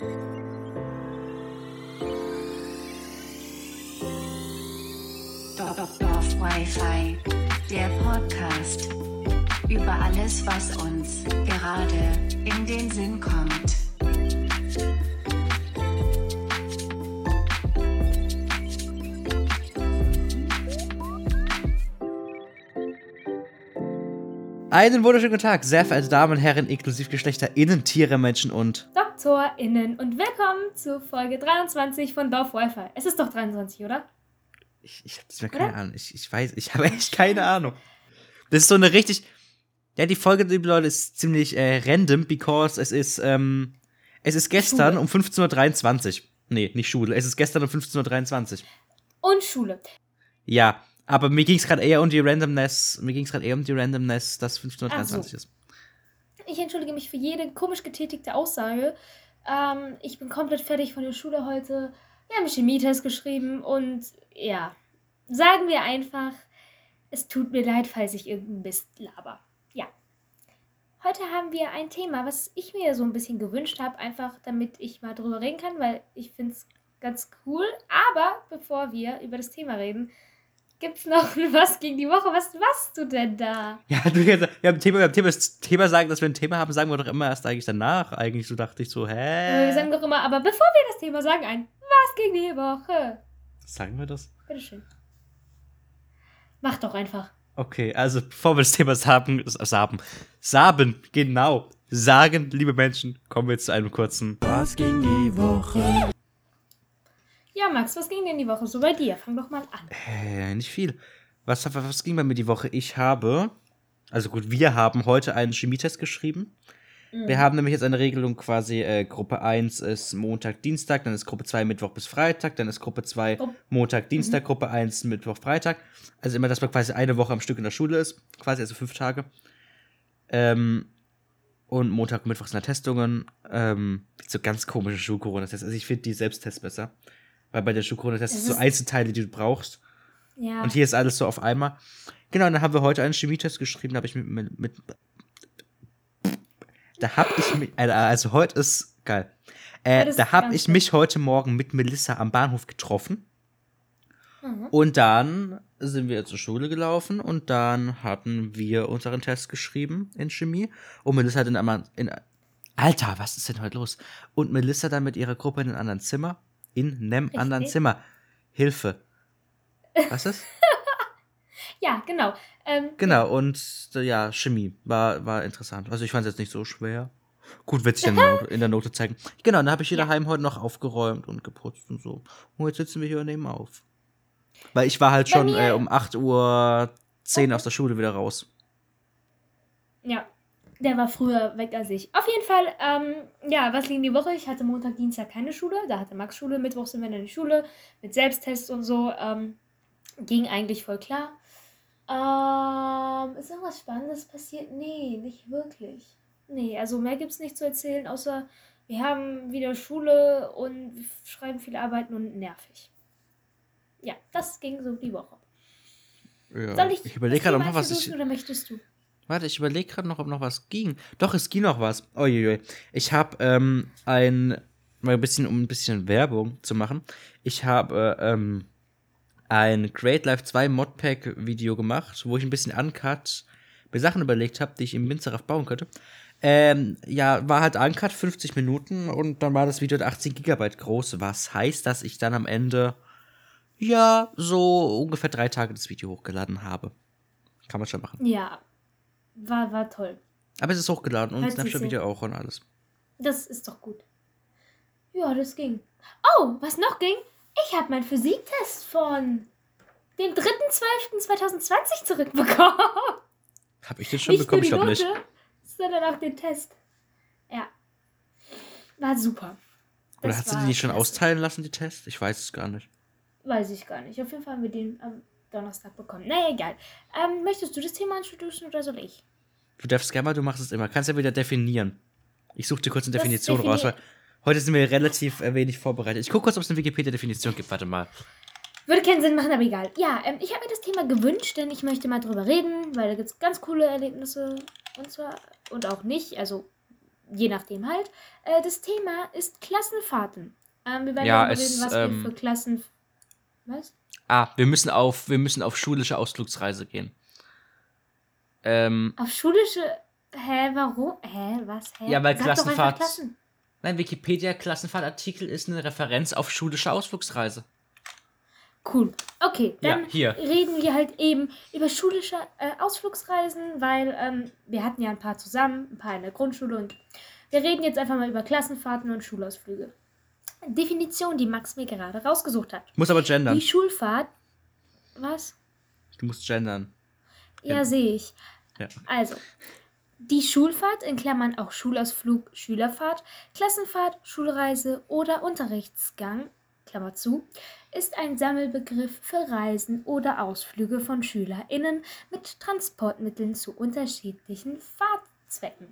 Dorf Wi-Fi, der Podcast über alles, was uns gerade in den Sinn kommt. Einen wunderschönen guten Tag, sehr verehrte Damen und Herren, inklusive Geschlechter, Innen, Tiere, Menschen und. DoktorInnen und willkommen zu Folge 23 von Dorf Wi-Fi. Es ist doch 23, oder? Ich, ich habe keine Ahnung. Ich, ich weiß, ich habe echt keine Ahnung. Das ist so eine richtig. Ja, die Folge, liebe Leute, ist ziemlich äh, random, because es ist, ähm, es ist gestern Schule. um 15.23 Uhr. Nee, nicht Schule. Es ist gestern um 15.23 Uhr. Und Schule. Ja, aber mir ging es gerade eher um die Randomness, mir ging es gerade eher um die Randomness, dass 15.23 Ach Uhr so. ist. Ich entschuldige mich für jede komisch getätigte Aussage. Ähm, ich bin komplett fertig von der Schule heute. Wir haben Chemietest geschrieben und ja, sagen wir einfach, es tut mir leid, falls ich irgendeinen Mist laber. Ja. Heute haben wir ein Thema, was ich mir so ein bisschen gewünscht habe, einfach damit ich mal drüber reden kann, weil ich finde es ganz cool. Aber bevor wir über das Thema reden, gibt es noch ein was gegen die Woche. Was machst du denn da? Ja, du, wir haben ein Thema, wir haben Thema, das Thema sagen, dass wir ein Thema haben, sagen wir doch immer erst eigentlich danach. Eigentlich so dachte ich so, hä? wir sagen doch immer, aber bevor wir das Thema sagen, ein Was gegen die Woche. Sagen wir das? Bitteschön. Mach doch einfach. Okay, also bevor wir das Thema Saben, Saben, Saben, genau, sagen, liebe Menschen, kommen wir zu einem kurzen Was ging die Woche? Ja, Max, was ging denn die Woche so bei dir? Fang doch mal an. Äh, nicht viel. Was, was, ging bei mir die Woche? Ich habe, also gut, wir haben heute einen Chemietest geschrieben. Wir haben nämlich jetzt eine Regelung quasi, äh, Gruppe 1 ist Montag, Dienstag, dann ist Gruppe 2 Mittwoch bis Freitag, dann ist Gruppe 2 Grupp- Montag, Dienstag, Gruppe 1 Mittwoch, Freitag. Also immer, dass man quasi eine Woche am Stück in der Schule ist, quasi, also fünf Tage. Ähm, und Montag und Mittwoch sind da Testungen. Ähm, so ganz komische Schul-Corona-Tests. Also ich finde die Selbsttests besser. Weil bei der Schul-Corona-Tests Es sind so Einzelteile, die du brauchst. Ja. Und hier ist alles so auf einmal. Genau, und dann haben wir heute einen Chemietest geschrieben, da habe ich mit, mit, mit da habe ich mich, äh, also heute ist geil. Äh, da habe ich mich heute Morgen mit Melissa am Bahnhof getroffen. Mhm. Und dann sind wir zur Schule gelaufen und dann hatten wir unseren Test geschrieben in Chemie. Und Melissa hat in einem, in, Alter, was ist denn heute los? Und Melissa dann mit ihrer Gruppe in einem anderen Zimmer. In einem Richtig. anderen Zimmer. Hilfe. Was ist? Ja, genau. Ähm, Genau, und äh, ja, Chemie war, war interessant. Also ich fand es jetzt nicht so schwer. Gut, wird sich dann in der Note- zeigen. Genau, dann habe ich hier Ja. daheim heute noch aufgeräumt und geputzt und so. Und jetzt sitzen wir hier neben auf. Weil ich war halt Bei schon äh, um 8 Uhr 10 aus der Schule wieder raus. Ja, der war früher weg als ich. Auf jeden Fall, ähm, ja, was ging die Woche? Ich hatte Montag, Dienstag keine Schule. Da hatte Max Schule. Mittwoch sind wir in die Schule mit Selbsttests und so. Ähm, ging eigentlich voll klar. Ähm, ist irgendwas Spannendes passiert? Nee, nicht wirklich. Nee, also mehr gibt's nicht zu erzählen, außer wir haben wieder Schule und wir schreiben viele Arbeiten und nervig. Ja, das ging so die Woche. Ja. Soll ich, ich überlege gerade, noch was ich. oder möchtest du? Warte, ich überlege gerade noch, ob noch was ging. Doch, es ging noch was. Uiuiui. Ich habe ähm, ein, mal ein bisschen, um ein bisschen Werbung zu machen. Ich habe ähm, ein Great Life 2 Modpack Video gemacht, wo ich ein bisschen uncut mir Sachen überlegt habe, die ich im Minzeraf bauen könnte. Ähm, ja, war halt uncut 50 Minuten und dann war das Video 18 Gigabyte groß, was heißt, dass ich dann am Ende ja so ungefähr drei Tage das Video hochgeladen habe. Kann man schon machen. Ja, war, war toll. Aber es ist hochgeladen und Snapchat-Video auch und alles. Das ist doch gut. Ja, das ging. Oh, was noch ging? Ich habe meinen Physiktest von dem 3.12.2020 zurückbekommen. Hab ich den schon nicht bekommen? nur Ich die glaube nicht. Sondern auch den Test. Ja. War super. Oder Das hat sie die nicht schon austeilen lassen, die Tests? Ich weiß es gar nicht. Weiß ich gar nicht. Auf jeden Fall haben wir den am Donnerstag bekommen. Naja, egal. Ähm, möchtest du das Thema introducen oder soll ich? Du darfst gerne mal, du machst es immer. Kannst ja wieder definieren. Ich suche dir kurz eine Das Definition raus, definier- weil heute sind wir relativ äh, wenig vorbereitet. Ich gucke kurz, ob es eine Wikipedia-Definition gibt. Warte mal. Würde keinen Sinn machen, aber egal. Ja, ähm, ich habe mir das Thema gewünscht, denn ich möchte mal drüber reden, weil da gibt es ganz coole Erlebnisse und zwar und auch nicht. Also je nachdem halt. Äh, das Thema ist Klassenfahrten. Ähm, wir werden Ja, darüber reden, was ähm, wir für Klassen. Was? Ah, wir müssen auf, wir müssen auf schulische Ausflugsreise gehen. Ähm, Auf schulische. Hä, warum? Hä, was? Hä? Ja, weil Sag Klassenfahrt- Klassen. mein Wikipedia-Klassenfahrtartikel ist eine Referenz auf schulische Ausflugsreise. Cool. Okay, Ja, dann hier. reden wir halt eben über schulische äh, Ausflugsreisen, weil ähm, wir hatten ja ein paar zusammen, ein paar in der Grundschule und wir reden jetzt einfach mal über Klassenfahrten und Schulausflüge. Definition, die Max mir gerade rausgesucht hat. Muss aber gendern. Die Schulfahrt. Was? Du musst gendern. Ja, Ja. sehe ich. Ja. Also, die Schulfahrt, in Klammern auch Schulausflug, Schülerfahrt, Klassenfahrt, Schulreise oder Unterrichtsgang, Klammer zu, ist ein Sammelbegriff für Reisen oder Ausflüge von SchülerInnen mit Transportmitteln zu unterschiedlichen Fahrtzwecken.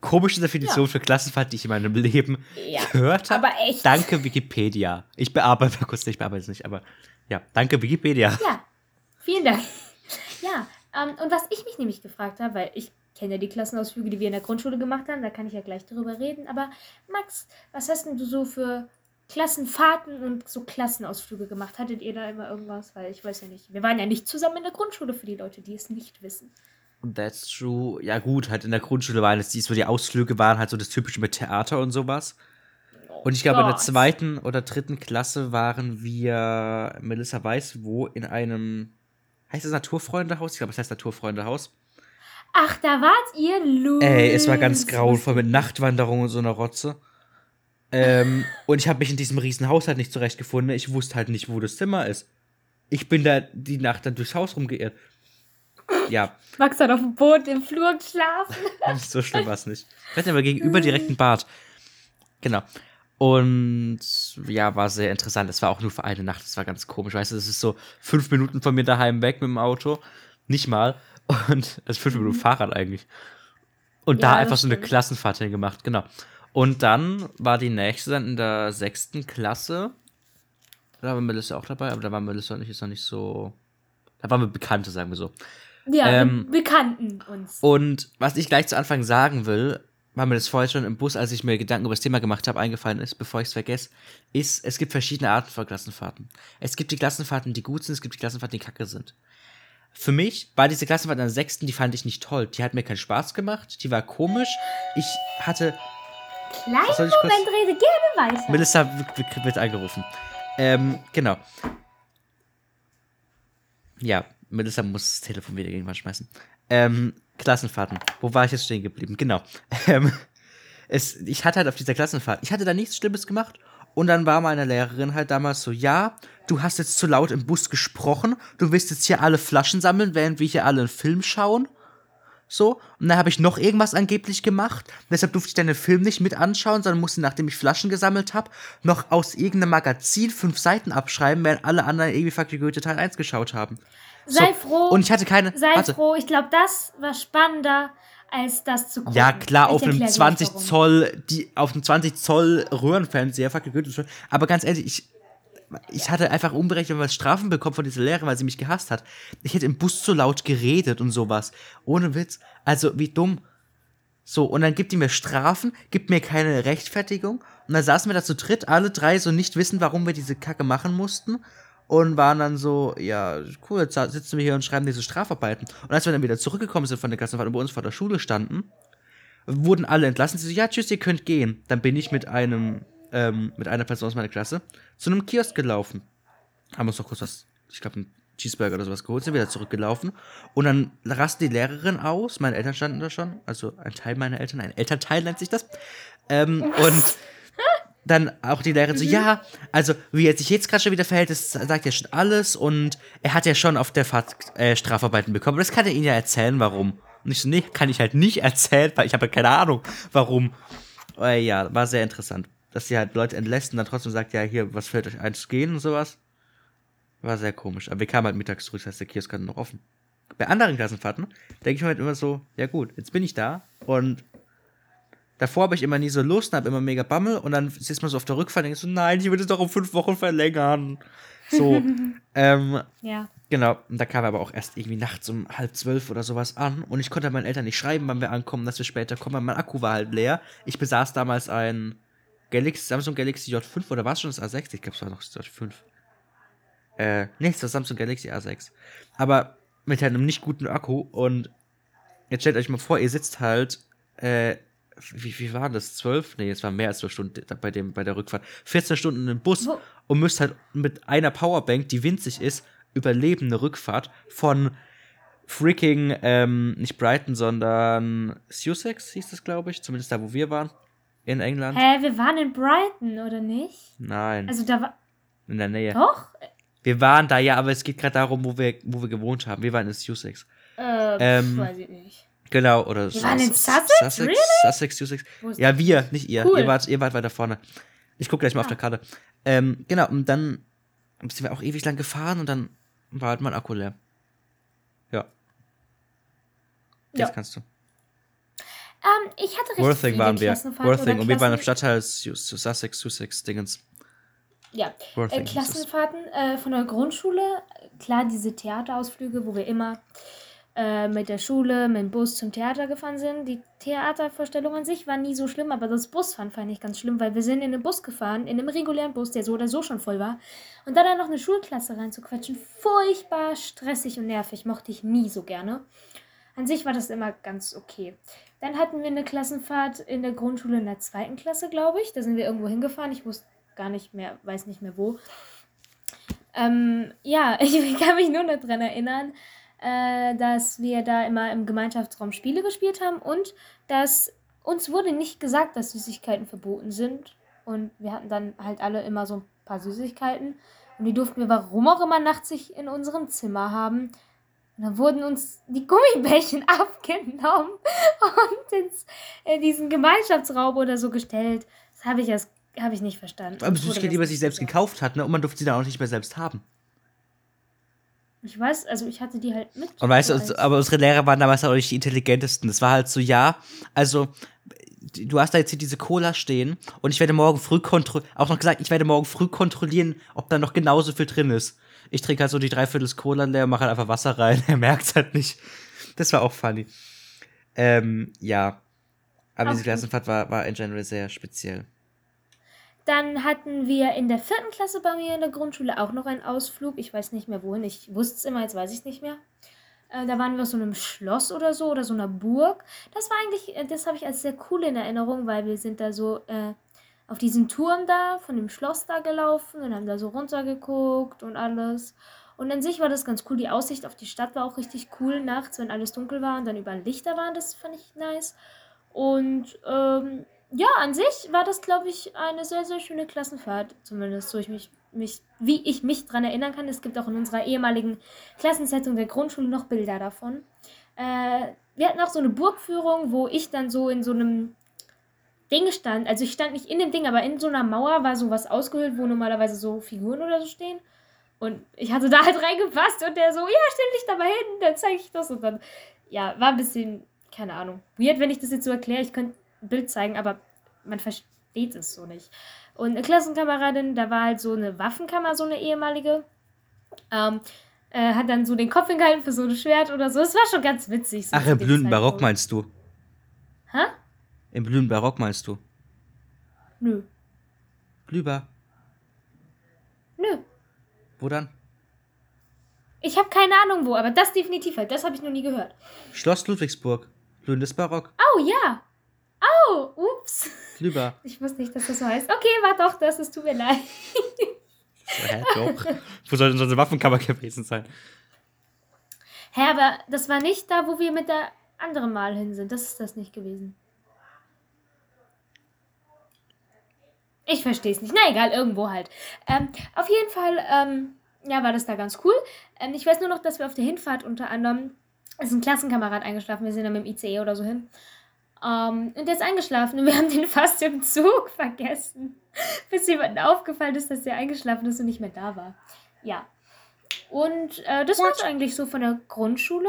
Komische Definition Ja. für Klassenfahrt, die ich in meinem Leben Ja, gehört habe. aber echt. Danke Wikipedia. Ich bearbeite mal kurz, ich bearbeite es nicht, aber ja, danke Wikipedia. Ja, vielen Dank. Ja, ähm, und was ich mich nämlich gefragt habe, weil ich kenne ja die Klassenausflüge, die wir in der Grundschule gemacht haben, da kann ich ja gleich drüber reden, aber Max, was hast denn du so für Klassenfahrten und so Klassenausflüge gemacht? Hattet ihr da immer irgendwas? Weil ich weiß ja nicht. Wir waren ja nicht zusammen in der Grundschule für die Leute, die es nicht wissen. That's true. Ja gut, halt in der Grundschule waren es die, so die Ausflüge waren halt so das typische mit Theater und sowas. Und ich glaube, in der zweiten oder dritten Klasse waren wir, Melissa weiß wo, in einem, heißt es Naturfreundehaus? Ich glaube, es heißt Naturfreundehaus. Ach, da wart ihr, Lu. Ey, es war ganz grauenvoll mit Nachtwanderung und so einer Rotze. Ähm, und ich habe mich in diesem riesen Haus halt nicht zurechtgefunden. Ich wusste halt nicht, wo das Zimmer ist. Ich bin da die Nacht dann durchs Haus rumgeirrt. Ja, Max hat auf dem Boot im Flur geschlafen. so schlimm war es nicht. Wir hatten aber gegenüber direkt ein Bad. Genau. Und ja, war sehr interessant. Es war auch nur für eine Nacht. Das war ganz komisch. Weißt du, das ist so fünf Minuten von mir daheim weg mit dem Auto. Nicht mal. Und also fünf Minuten Fahrrad eigentlich. Und da Ja, einfach das so eine stimmt. Klassenfahrt hingemacht. Genau. Und dann war die nächste dann in der sechsten Klasse. Da war Melissa auch dabei, aber da war Melissa nicht, ist noch nicht so. Da waren wir Bekannte, sagen wir so. Ja, Ähm, wir bekannten uns. Und was ich gleich zu Anfang sagen will, weil mir das vorher schon im Bus, als ich mir Gedanken über das Thema gemacht habe, eingefallen ist, bevor ich es vergesse, ist, es gibt verschiedene Arten von Klassenfahrten. Es gibt die Klassenfahrten, die gut sind, es gibt die Klassenfahrten, die kacke sind. Für mich war diese Klassenfahrt in der sechsten, die fand ich nicht toll. Die hat mir keinen Spaß gemacht, die war komisch. Ich hatte Kleinen Moment, rede gerne weiter. Melissa wird, wird angerufen. Ähm, genau. Ja, Melissa muss das Telefon wieder irgendwann schmeißen. Ähm, Klassenfahrten. Wo war ich jetzt stehen geblieben? Genau. Ähm, es, ich hatte halt auf dieser Klassenfahrt, ich hatte da nichts Schlimmes gemacht. Und dann war meine Lehrerin halt damals so, ja, du hast jetzt zu laut im Bus gesprochen, du willst jetzt hier alle Flaschen sammeln, während wir hier alle einen Film schauen. So, und dann habe ich noch irgendwas angeblich gemacht. Deshalb durfte ich deinen Film nicht mit anschauen, sondern musste, nachdem ich Flaschen gesammelt habe, noch aus irgendeinem Magazin fünf Seiten abschreiben, während alle anderen irgendwie Fuck Goethe Teil 1 geschaut haben. Sei so, froh. Und ich hatte keine. Sei warte. froh, ich glaube, das war spannender, als das zu gucken. Ja, klar, Ich auf einem erklär gleich, 20 warum. Zoll, die, auf einem 20 Zoll Röhrenfernseher, fuck Goethe. Aber ganz ehrlich, ich, ich hatte einfach unberechenbar Strafen bekommen von dieser Lehrerin, weil sie mich gehasst hat. Ich hätte im Bus zu laut geredet und sowas. Ohne Witz. Also, wie dumm. So, und dann gibt die mir Strafen, gibt mir keine Rechtfertigung. Und dann saßen wir da zu dritt, alle drei so nicht wissen, warum wir diese Kacke machen mussten. Und waren dann so, ja, cool, jetzt sitzen wir hier und schreiben diese Strafarbeiten. Und als wir dann wieder zurückgekommen sind von der Klassenfahrt und bei uns vor der Schule standen, wurden alle entlassen. Sie so, ja, tschüss, ihr könnt gehen. Dann bin ich mit einem, ähm, mit einer Person aus meiner Klasse zu einem Kiosk gelaufen. Haben uns noch kurz was, ich glaube, einen Cheeseburger oder sowas geholt, sind wieder zurückgelaufen. Und dann rastet die Lehrerin aus. Meine Eltern standen da schon. Also ein Teil meiner Eltern, ein Elternteil nennt sich das. Ähm, und dann auch die Lehrerin so, ja, also wie er sich jetzt gerade schon wieder verhält, das sagt ja schon alles und er hat ja schon auf der Fahrt äh, Strafarbeiten bekommen. Das kann er Ihnen ja erzählen, warum. Und ich so, nee, kann ich halt nicht erzählen, weil ich habe ja keine Ahnung, warum. Äh, ja, war sehr interessant. Dass sie halt Leute entlässt und dann trotzdem sagt, ja, hier, was fällt euch ein zu gehen und sowas. War sehr komisch. Aber wir kamen halt mittags zurück, das heißt, der Kiosk hatte noch offen. Bei anderen Klassenfahrten denke ich mir halt immer so, ja gut, jetzt bin ich da und davor habe ich immer nie so Lust und habe immer mega Bammel und dann sitzt man so auf der Rückfahrt und denkt so, nein, ich will das doch um fünf Wochen verlängern. So, ähm, Ja. Genau, und da kam er aber auch erst irgendwie nachts um halb zwölf oder sowas an. Und ich konnte meinen Eltern nicht schreiben, wann wir ankommen, dass wir später kommen, weil mein Akku war halt leer. Ich besaß damals ein Galaxy, Samsung Galaxy J5 oder war es schon das A6? Ich glaube, es war noch das J5. Äh, nee, es war Samsung Galaxy A6. Aber mit einem nicht guten Akku und jetzt stellt euch mal vor, ihr sitzt halt, äh, wie, wie war das? Zwölf? Nee, es war mehr als zwölf Stunden bei, dem, bei der Rückfahrt. 14 Stunden im Bus Wo- und müsst halt mit einer Powerbank, die winzig ist, überleben eine Rückfahrt von freaking, ähm, nicht Brighton, sondern Sussex hieß das, glaube ich. Zumindest da, wo wir waren. In England. Hä, wir waren in Brighton, oder nicht? Nein, Also da war. in der Nähe. Doch? Wir waren da, ja, aber es geht gerade darum, wo wir, wo wir gewohnt haben. Wir waren in Sussex. Äh, Ähm, weiß ich nicht. Genau, oder Wir waren in Sus- Sussex? Sussex, Really? Sussex, Sussex. Ja, wir, nicht ihr. Cool. Ihr, wart, ihr wart weiter vorne. Ich gucke gleich mal auf Ah. der Karte. Ähm, genau, und dann sind wir auch ewig lang gefahren und dann war halt mein Akku leer. Ja. Jetzt Ja. kannst du. Ähm, ich hatte recht Worthing waren wir. Klassenfahrten Worthing. Und wir waren im Stadtteil Su- Su- Sussex, Sussex, Dingens. Ja, äh, Worthing. Klassenfahrten äh, von der Grundschule. Klar, diese Theaterausflüge, wo wir immer äh, mit der Schule, mit dem Bus zum Theater gefahren sind. Die Theatervorstellung an sich war nie so schlimm, aber das Busfahren fand ich ganz schlimm, weil wir sind in einem Bus gefahren, in einem regulären Bus, der so oder so schon voll war. Und da dann noch eine Schulklasse reinzuquetschen, furchtbar stressig und nervig, mochte ich nie so gerne. An sich war das immer ganz okay. Dann hatten wir eine Klassenfahrt in der Grundschule in der zweiten Klasse, glaube ich. Da sind wir irgendwo hingefahren. Ich wusste gar nicht mehr, weiß nicht mehr wo. Ähm, ja, ich kann mich nur noch daran erinnern, äh, dass wir da immer im Gemeinschaftsraum Spiele gespielt haben und dass uns wurde nicht gesagt, dass Süßigkeiten verboten sind. Und wir hatten dann halt alle immer so ein paar Süßigkeiten. Und die durften wir warum auch immer nachts sich in unserem Zimmer haben. Und dann wurden uns die Gummibärchen abgenommen und ins, in diesen Gemeinschaftsraum oder so gestellt. Das habe ich erst habe ich nicht verstanden. Aber Süßigkeiten, die man sich selbst gekauft hat, ne? Und man durfte sie dann auch nicht mehr selbst haben. Ich weiß, also ich hatte die halt mit. Und weißt du, aber unsere Lehrer waren damals auch nicht die intelligentesten. Das war halt so, ja, also du hast da jetzt hier diese Cola stehen und ich werde morgen früh kontrollieren, auch noch gesagt, ich werde morgen früh kontrollieren, ob da noch genauso viel drin ist. Ich trinke halt so die Dreiviertels Cola leer, mache halt einfach Wasser rein, er merkt halt nicht. Das war auch funny. Ähm, ja. Aber diese. Klassenfahrt war, war in general sehr speziell. Dann hatten wir in der vierten Klasse bei mir in der Grundschule auch noch einen Ausflug. Ich weiß nicht mehr wohin. Ich wusste es immer, jetzt weiß ich es nicht mehr. Äh, da waren wir auf so einem Schloss oder so oder so einer Burg. Das war eigentlich, äh, das habe ich als sehr cool in Erinnerung, weil wir sind da so äh, auf diesen Turm da von dem Schloss da gelaufen und haben da so runtergeguckt und alles. Und an sich war das ganz cool. Die Aussicht auf die Stadt war auch richtig cool nachts, wenn alles dunkel war und dann überall Lichter waren. Das fand ich nice. Und ähm, ja, an sich war das, glaube ich, eine sehr, sehr schöne Klassenfahrt. Zumindest so ich mich, mich, wie ich mich dran erinnern kann. Es gibt auch in unserer ehemaligen Klassenzeitung der Grundschule noch Bilder davon. Äh, wir hatten auch so eine Burgführung, wo ich dann so in so einem Ding stand. Also ich stand nicht in dem Ding, aber in so einer Mauer war sowas ausgehöhlt, wo normalerweise so Figuren oder so stehen. Und ich hatte da halt reingepasst und der so, ja, stell dich da mal hin, dann zeige ich das. Und dann, ja, war ein bisschen, keine Ahnung, weird, wenn ich das jetzt so erkläre. Ich könnte ein Bild zeigen, aber man versteht es so nicht. Und eine Klassenkameradin, da war halt so eine Waffenkammer, so eine ehemalige. Ähm, äh, hat dann so den Kopf hingehalten für so ein Schwert oder so. Es war schon ganz witzig. So Ach, im blühenden Barock meinst du? Hä? Im blühenden Barock meinst du? Nö. Blüber. Nö. Wo dann? Ich habe keine Ahnung wo, aber das definitiv halt. Das habe ich noch nie gehört. Schloss Ludwigsburg. Blühendes Barock. Oh ja. Oh, ups. Blüber. Ich wusste nicht, dass das so heißt. Okay, war doch das. Es tut mir leid. Hä, doch. Wo soll denn eine Waffenkammer gewesen sein? Hä, aber das war nicht da, wo wir mit der anderen Mal hin sind. Das ist das nicht gewesen. Ich verstehe es nicht. Na egal, irgendwo halt. Ähm, auf jeden Fall, ähm, ja, war das da ganz cool. Ähm, ich weiß nur noch, dass wir auf der Hinfahrt unter anderem, ist ein Klassenkamerad eingeschlafen, wir sind dann mit dem ICE oder so hin. Ähm, und der ist eingeschlafen und wir haben den fast im Zug vergessen. Bis jemandem aufgefallen ist, dass der eingeschlafen ist und nicht mehr da war. Ja. Und äh, das war eigentlich so von der Grundschule.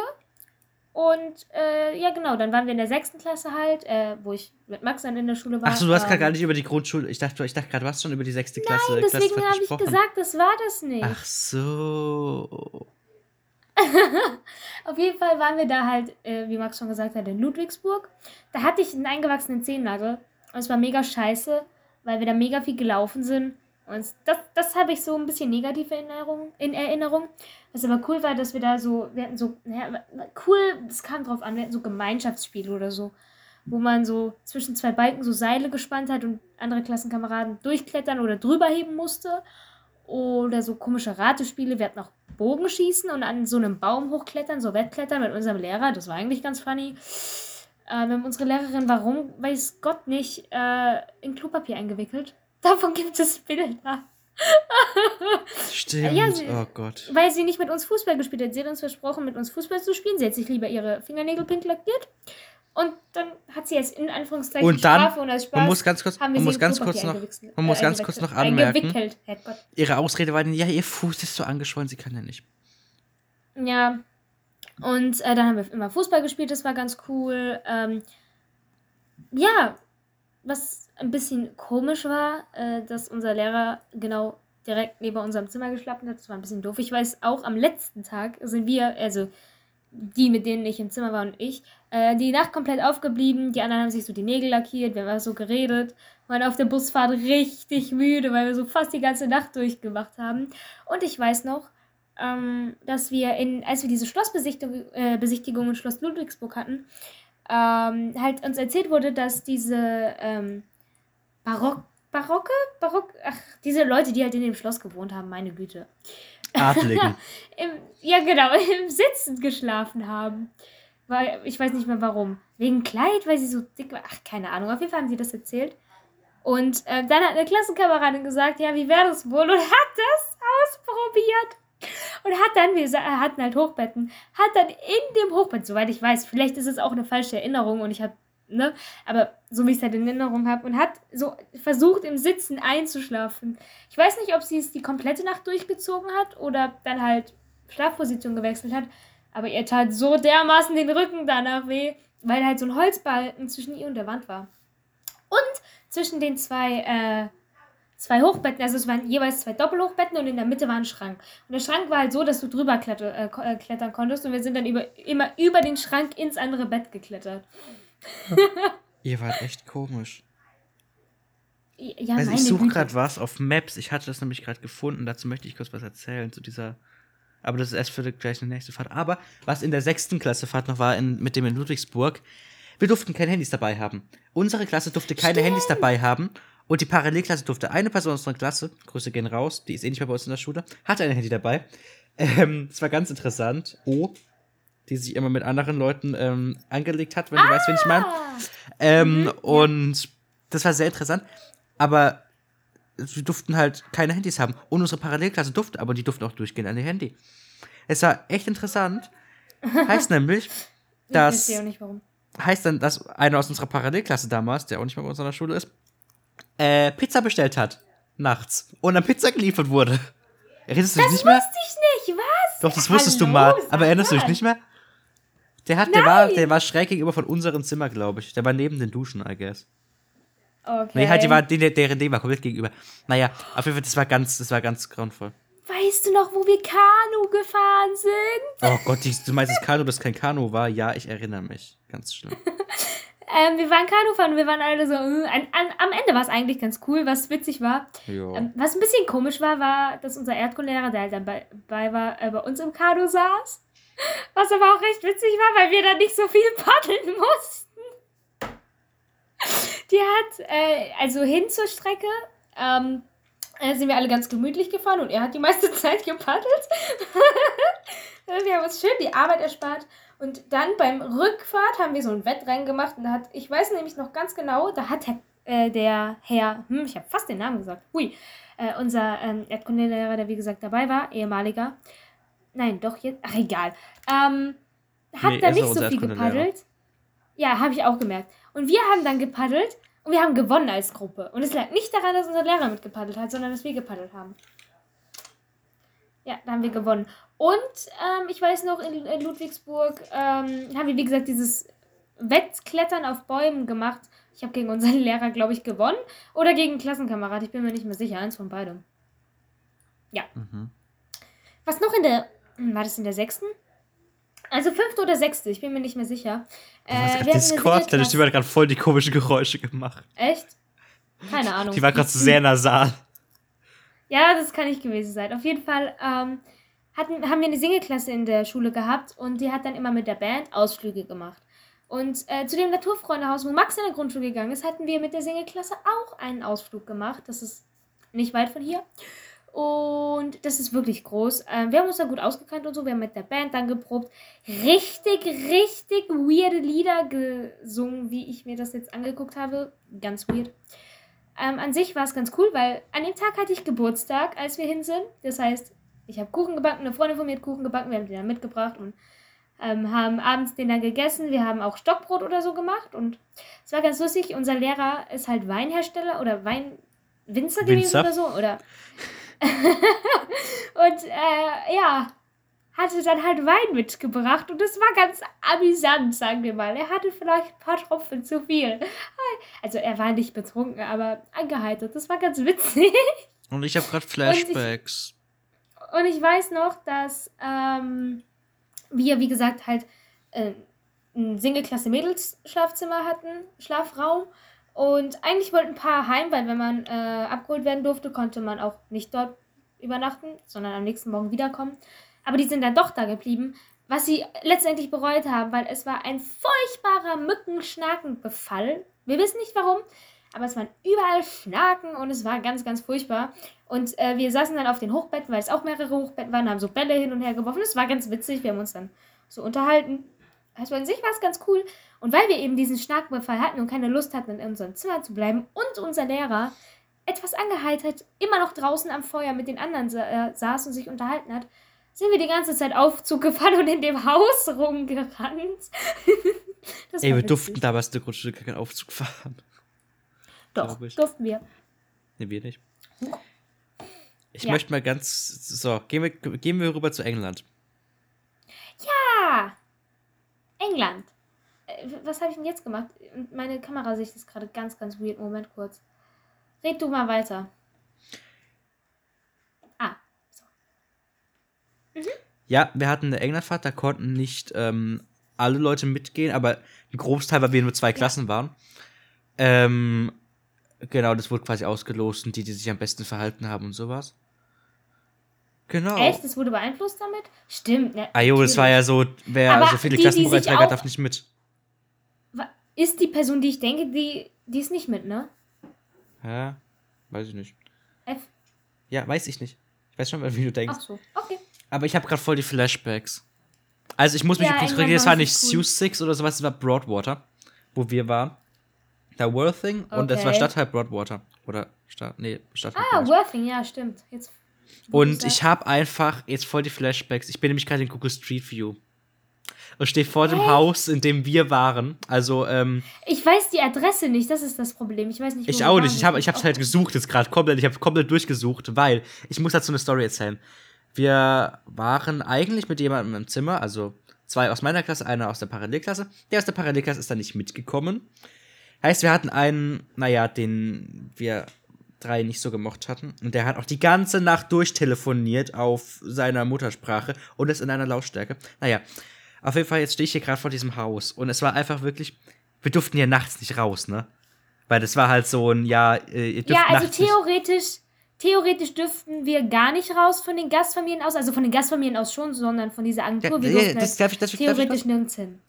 Und äh, ja, genau, dann waren wir in der sechsten Klasse halt, äh, wo ich mit Max dann in der Schule war. Ach so, du hast gerade Ähm, gar nicht über die Grundschule. Ich dachte, ich dachte gerade, du hast schon über die sechste Klasse. Deswegen Klasse habe ich gesagt, das war das nicht. Ach so. Auf jeden Fall waren wir da halt, äh, wie Max schon gesagt hat, in Ludwigsburg. Da hatte ich einen eingewachsenen Zehennagel. Und es war mega scheiße, weil wir da mega viel gelaufen sind. Und das, das habe ich so ein bisschen negative Erinnerung, in Erinnerung. Was aber cool war, dass wir da so, wir hatten so, naja, cool, das kam drauf an, wir hatten so Gemeinschaftsspiele oder so, wo man so zwischen zwei Balken so Seile gespannt hat und andere Klassenkameraden durchklettern oder drüber heben musste. Oder so komische Ratespiele. Wir hatten auch Bogenschießen und an so einem Baum hochklettern, so Wettklettern mit unserem Lehrer. Das war eigentlich ganz funny. Äh, wir haben unsere Lehrerin, warum, weiß Gott nicht, äh, in Klopapier eingewickelt. Davon gibt es Bilder. Stimmt. Ja, sie- oh Gott. Weil sie nicht mit uns Fußball gespielt hat. Sie hat uns versprochen, mit uns Fußball zu spielen. Sie hat sich lieber ihre Fingernägel pink lackiert. Und dann hat sie jetzt in Anführungszeichen Und dann, Strafe und als Spaß Man muss ganz kurz, man muss ganz kurz noch, man muss äh, ganz kurz noch anmerken, ihre Ausrede war, ja, ihr Fuß ist so angeschwollen, sie kann ja nicht. Ja. Und äh, dann haben wir immer Fußball gespielt, das war ganz cool. Ähm, ja, was ein bisschen komisch war, äh, dass unser Lehrer genau direkt neben unserem Zimmer geschlafen hat. Das war ein bisschen doof. Ich weiß, auch am letzten Tag sind wir, also die, mit denen ich im Zimmer war und ich, äh, die Nacht komplett aufgeblieben. Die anderen haben sich so die Nägel lackiert, wir haben so geredet. Waren auf der Busfahrt richtig müde, weil wir so fast die ganze Nacht durchgemacht haben. Und ich weiß noch, ähm, dass wir in, als wir diese Schlossbesichtigung äh, in Schloss Ludwigsburg hatten, ähm, halt uns erzählt wurde, dass diese ähm, Barock, Barocke, Barock, ach, diese Leute, die halt in dem Schloss gewohnt haben, meine Güte, Adligen. im, ja genau, im Sitzen geschlafen haben. Weil, ich weiß nicht mehr warum. Wegen Kleid, weil sie so dick war. Ach, keine Ahnung. Auf jeden Fall haben sie das erzählt. Und äh, dann hat eine Klassenkameradin gesagt, ja, wie wäre das wohl? Und hat das ausprobiert. Und hat dann, wir hatten halt Hochbetten, hat dann in dem Hochbett, soweit ich weiß, vielleicht ist es auch eine falsche Erinnerung und ich habe, ne, aber so wie ich es halt in Erinnerung habe, und hat so versucht im Sitzen einzuschlafen. Ich weiß nicht, ob sie es die komplette Nacht durchgezogen hat oder dann halt Schlafposition gewechselt hat, aber ihr tat so dermaßen den Rücken danach weh, weil halt so ein Holzbalken zwischen ihr und der Wand war. Und zwischen den zwei, äh, zwei Hochbetten, also es waren jeweils zwei Doppelhochbetten und in der Mitte war ein Schrank. Und der Schrank war halt so, dass du drüber kletter, äh, äh, klettern konntest und wir sind dann über, immer über den Schrank ins andere Bett geklettert. Ihr wart echt komisch. Ja, also ich suche gerade was auf Maps. Ich hatte das nämlich gerade gefunden. Dazu möchte ich kurz was erzählen zu dieser. Aber das ist erst für die, gleich eine nächste Fahrt. Aber was in der sechsten Klasse Fahrt noch war, in, mit dem in Ludwigsburg, wir durften keine Handys dabei haben. Unsere Klasse durfte keine Handys dabei haben. Und die Parallelklasse durfte eine Person aus unserer Klasse, Grüße gehen raus, die ist eh nicht mehr bei uns in der Schule, hatte ein Handy dabei. Ähm, das war ganz interessant. O, die sich immer mit anderen Leuten ähm, angelegt hat, wenn du weißt, wen ich meine. Ah, Ähm, Und das war sehr interessant. Aber wir durften halt keine Handys haben. Und unsere Parallelklasse durfte, aber die durften auch durchgehend an ihr Handy. Es war echt interessant. Heißt nämlich, ich dass verstehe auch nicht warum. heißt dann, dass einer aus unserer Parallelklasse damals, der auch nicht mehr bei uns an der Schule ist, äh, Pizza bestellt hat. Nachts. Und dann Pizza geliefert wurde. Erinnerst du dich nicht mehr? Wusste ich nicht, was? Doch, das wusstest du Hallo, mal. sag Aber erinnerst du dich mal. nicht mehr? Der hat, der war, der war schräg gegenüber von unserem Zimmer, glaube ich. Der war neben den Duschen, I guess. Okay. Nee, halt, die war, der, deren Ding war komplett gegenüber. Naja, auf jeden Fall, das war ganz, das war ganz grauenvoll. Weißt du noch, wo wir Kanu gefahren sind? Oh Gott, die, du meinst das Kanu, das kein Kanu war? Ja, ich erinnere mich. Ganz schlimm. Ähm, wir waren Kanu fahren und wir waren alle so. äh, An, an, am Ende war es eigentlich ganz cool, was witzig war. Ähm, was ein bisschen komisch war, war, dass unser Erdkundelehrer, der halt dann bei, bei war, äh, bei uns im Kanu saß. Was aber auch recht witzig war, weil wir dann nicht so viel paddeln mussten. Die hat, äh, also hin zur Strecke, ähm, äh, sind wir alle ganz gemütlich gefahren und er hat die meiste Zeit gepaddelt. wir haben uns schön die Arbeit erspart. Und dann beim Rückfahrt haben wir so ein Wettrennen gemacht und da hat, ich weiß nämlich noch ganz genau, da hat äh, der Herr, hm, ich habe fast den Namen gesagt, hui, äh, unser ähm, Erdkundelehrer, der wie gesagt dabei war, ehemaliger, nein, doch jetzt, ach egal, ähm, hat Nee, da er nicht so viel gepaddelt. Ja, habe ich auch gemerkt. Und wir haben dann gepaddelt und wir haben gewonnen als Gruppe. Und es lag nicht daran, dass unser Lehrer mitgepaddelt hat, sondern dass wir gepaddelt haben. Ja, da haben wir gewonnen. Und ähm, ich weiß noch, in, in Ludwigsburg ähm, haben wir, wie gesagt, dieses Wettklettern auf Bäumen gemacht. Ich habe gegen unseren Lehrer, glaube ich, gewonnen. Oder gegen einen Klassenkamerad. Ich bin mir nicht mehr sicher. Eins von beidem. Mhm. Was noch in der. Hm, War das in der sechsten? Also fünfte oder sechste, ich bin mir nicht mehr sicher. Äh, wir Discord, Stimme hat gerade voll die komischen Geräusche gemacht. Echt? Keine Ahnung. Die war gerade sehr nasal. Ja, das kann nicht gewesen sein. Auf jeden Fall ähm, hatten, haben wir eine Singelklasse in der Schule gehabt und die hat dann immer mit der Band Ausflüge gemacht. Und äh, zu dem Naturfreundehaus, wo Max in der Grundschule gegangen ist, hatten wir mit der Singelklasse auch einen Ausflug gemacht. Das ist nicht weit von hier. Und das ist wirklich groß. Ähm, wir haben uns da gut ausgekannt und so. Wir haben mit der Band dann geprobt. Richtig, richtig weirde Lieder gesungen, wie ich mir das jetzt angeguckt habe. Ganz weird. Ähm, an sich war es ganz cool, weil an dem Tag hatte ich Geburtstag, als wir hin sind. Das heißt, ich habe Kuchen gebacken, eine Freundin von mir hat Kuchen gebacken, wir haben den dann mitgebracht und ähm, haben abends den dann gegessen. Wir haben auch Stockbrot oder so gemacht und es war ganz lustig. Unser Lehrer ist halt Weinhersteller oder Weinwinzer gewesen Winzer. oder so, oder? und äh, ja, hatte dann halt Wein mitgebracht und das war ganz amüsant, sagen wir mal. Er hatte vielleicht ein paar Tropfen zu viel. Also er war nicht betrunken, aber angeheitert. Das war ganz witzig. Und ich habe gerade Flashbacks. Und ich weiß noch, dass ähm, wir, wie gesagt, halt äh, ein Single-Klasse-Mädels-Schlafzimmer hatten, Schlafraum. Und eigentlich wollten ein paar heim, weil wenn man äh, abgeholt werden durfte, konnte man auch nicht dort übernachten, sondern am nächsten Morgen wiederkommen. Aber die sind dann doch da geblieben, was sie letztendlich bereut haben, weil es war ein furchtbarer Mückenschnakenbefall. Wir wissen nicht warum, aber es waren überall Schnaken und es war ganz, ganz furchtbar. Und äh, wir saßen dann auf den Hochbetten, weil es auch mehrere Hochbetten waren, haben so Bälle hin und her geworfen. Es war ganz witzig, wir haben uns dann so unterhalten. Also an sich war es ganz cool. Und weil wir eben diesen Schnakenbefall hatten und keine Lust hatten, in unserem Zimmer zu bleiben und unser Lehrer etwas angeheitert immer noch draußen am Feuer mit den anderen sa äh, saß und sich unterhalten hat, sind wir die ganze Zeit Aufzug gefahren und in dem Haus rumgerannt. Ey, wir durften damals der Grundschule gar keinen Aufzug fahren. Doch, durften wir. Nee, wir nicht. Ich Ja. möchte mal ganz. So, gehen wir, gehen wir rüber zu England. Ah, England. Was habe ich denn jetzt gemacht? Meine Kamerasicht ist gerade ganz, ganz weird. Moment kurz. Red du mal weiter. Ah, Ja, wir hatten eine Englandfahrt, da konnten nicht ähm, alle Leute mitgehen, aber ein Großteil, weil wir nur zwei Klassen waren. Ähm, genau, das wurde quasi ausgelost und die, die sich am besten verhalten haben und sowas. Genau. echt? Das wurde beeinflusst damit? Stimmt. Ne, Ah jo, das war ja so, wer Aber so viele die, Klassenbucheinträger darf nicht mit. Ist die Person, die ich denke, die, die ist nicht mit, ne? Ja, weiß ich nicht. F. Ja, weiß ich nicht. Ich weiß schon, wie du denkst. Ach so, okay. Aber ich habe gerade voll die Flashbacks. Also ich muss mich Ja, korrigieren, es war nicht cool. Sioux Six oder sowas, es war Broadwater, wo wir waren. Da Worthing und das war Okay. Stadtteil Broadwater. Oder Stadt, nee, Stadtteil. Ah. Worthing, ja, stimmt. Jetzt, und ich habe einfach jetzt voll die Flashbacks. Ich bin nämlich gerade in Google Street View. Und stehe vor dem Echt? Haus, in dem wir waren. Also, ähm, Ich weiß die Adresse nicht, das ist das Problem. Ich weiß nicht, wo ich wir auch waren. nicht. Ich habe ich hab's halt gesucht jetzt gerade komplett. Ich habe komplett durchgesucht, weil ich muss dazu eine Story erzählen. Wir waren eigentlich mit jemandem im Zimmer, also zwei aus meiner Klasse, einer aus der Parallelklasse. Der aus der Parallelklasse ist dann nicht mitgekommen. Heißt, wir hatten einen, naja, den wir drei nicht so gemocht hatten. Und der hat auch die ganze Nacht durchtelefoniert auf seiner Muttersprache und das in einer Lautstärke. Naja, auf jeden Fall, jetzt stehe ich hier gerade vor diesem Haus. Und es war einfach wirklich, wir durften ja nachts nicht raus, ne? Weil das war halt so ein, ja, äh, ihr dürft Ja, also nachts theoretisch, theoretisch dürften wir gar nicht raus von den Gastfamilien aus. Also von den Gastfamilien aus schon, sondern von dieser Agentur. Wir ja, durften das darf ich- darf theoretisch nirgends hin.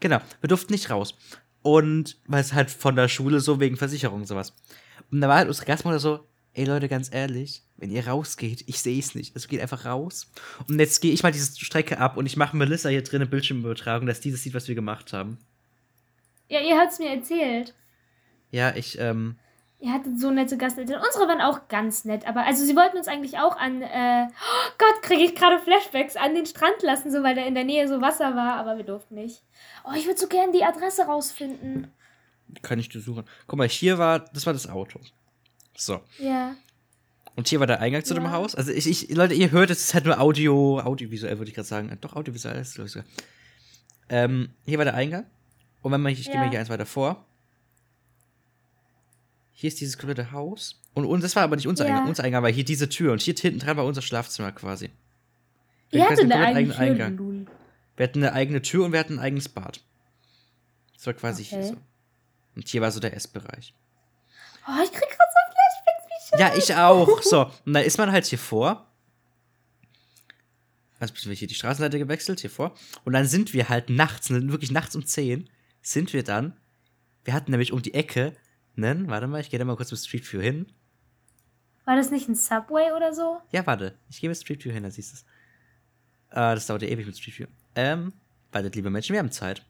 Genau, wir durften nicht raus. Und weil es halt von der Schule so wegen Versicherung und sowas. Und da war halt unsere Gastmutter so, ey Leute, ganz ehrlich, wenn ihr rausgeht, ich sehe es nicht. Also geht einfach raus. Und jetzt gehe ich mal diese Strecke ab und ich mache Melissa hier drin eine Bildschirmübertragung, dass die das sieht, was wir gemacht haben. Ja, ihr habt es mir erzählt. Ja, ich, ähm, Ihr hattet so nette Gasteltern. Unsere waren auch ganz nett, aber also sie wollten uns eigentlich auch an, äh, oh Gott, kriege ich gerade Flashbacks, an den Strand lassen, so weil da in der Nähe so Wasser war, aber wir durften nicht. Oh, ich würde so gern die Adresse rausfinden. kann ich dir suchen. Guck mal, hier war, das war das Auto. So. Ja. Und hier war der Eingang zu dem Ja. Haus. Also ich, ich, Leute, ihr hört, es ist halt nur Audio, audiovisuell, würde ich gerade sagen. Doch, audiovisuell ist es. Ähm, hier war der Eingang. Und wenn man, ich gehe Ja. mal hier eins weiter vor. Hier ist dieses komplette Haus. Und, und das war aber nicht unser Ja. Eingang. Unser Eingang war hier diese Tür. Und hier hinten dran war unser Schlafzimmer quasi. Wir Ihr hatten einen eigene eigenen Eingang. Lul. Wir hatten eine eigene Tür und wir hatten ein eigenes Bad. Das war quasi hier Okay. so. Und hier war so der Essbereich. Oh, ich krieg grad so Flashbacks, wie schön. Ja, ich auch. So, und dann ist man halt hier vor. Also sind wir hier die Straßenseite gewechselt, hier vor. Und dann sind wir halt nachts, ne, wirklich nachts um 10, sind wir dann. Wir hatten nämlich um die Ecke einen, warte mal, ich gehe da mal kurz mit Street View hin. War das nicht ein Subway oder so? Ja, warte, ich gehe mit Street View hin, da siehst du es. Äh, das dauert ja ewig mit Street View. Ähm, wartet, liebe Menschen, wir haben Zeit.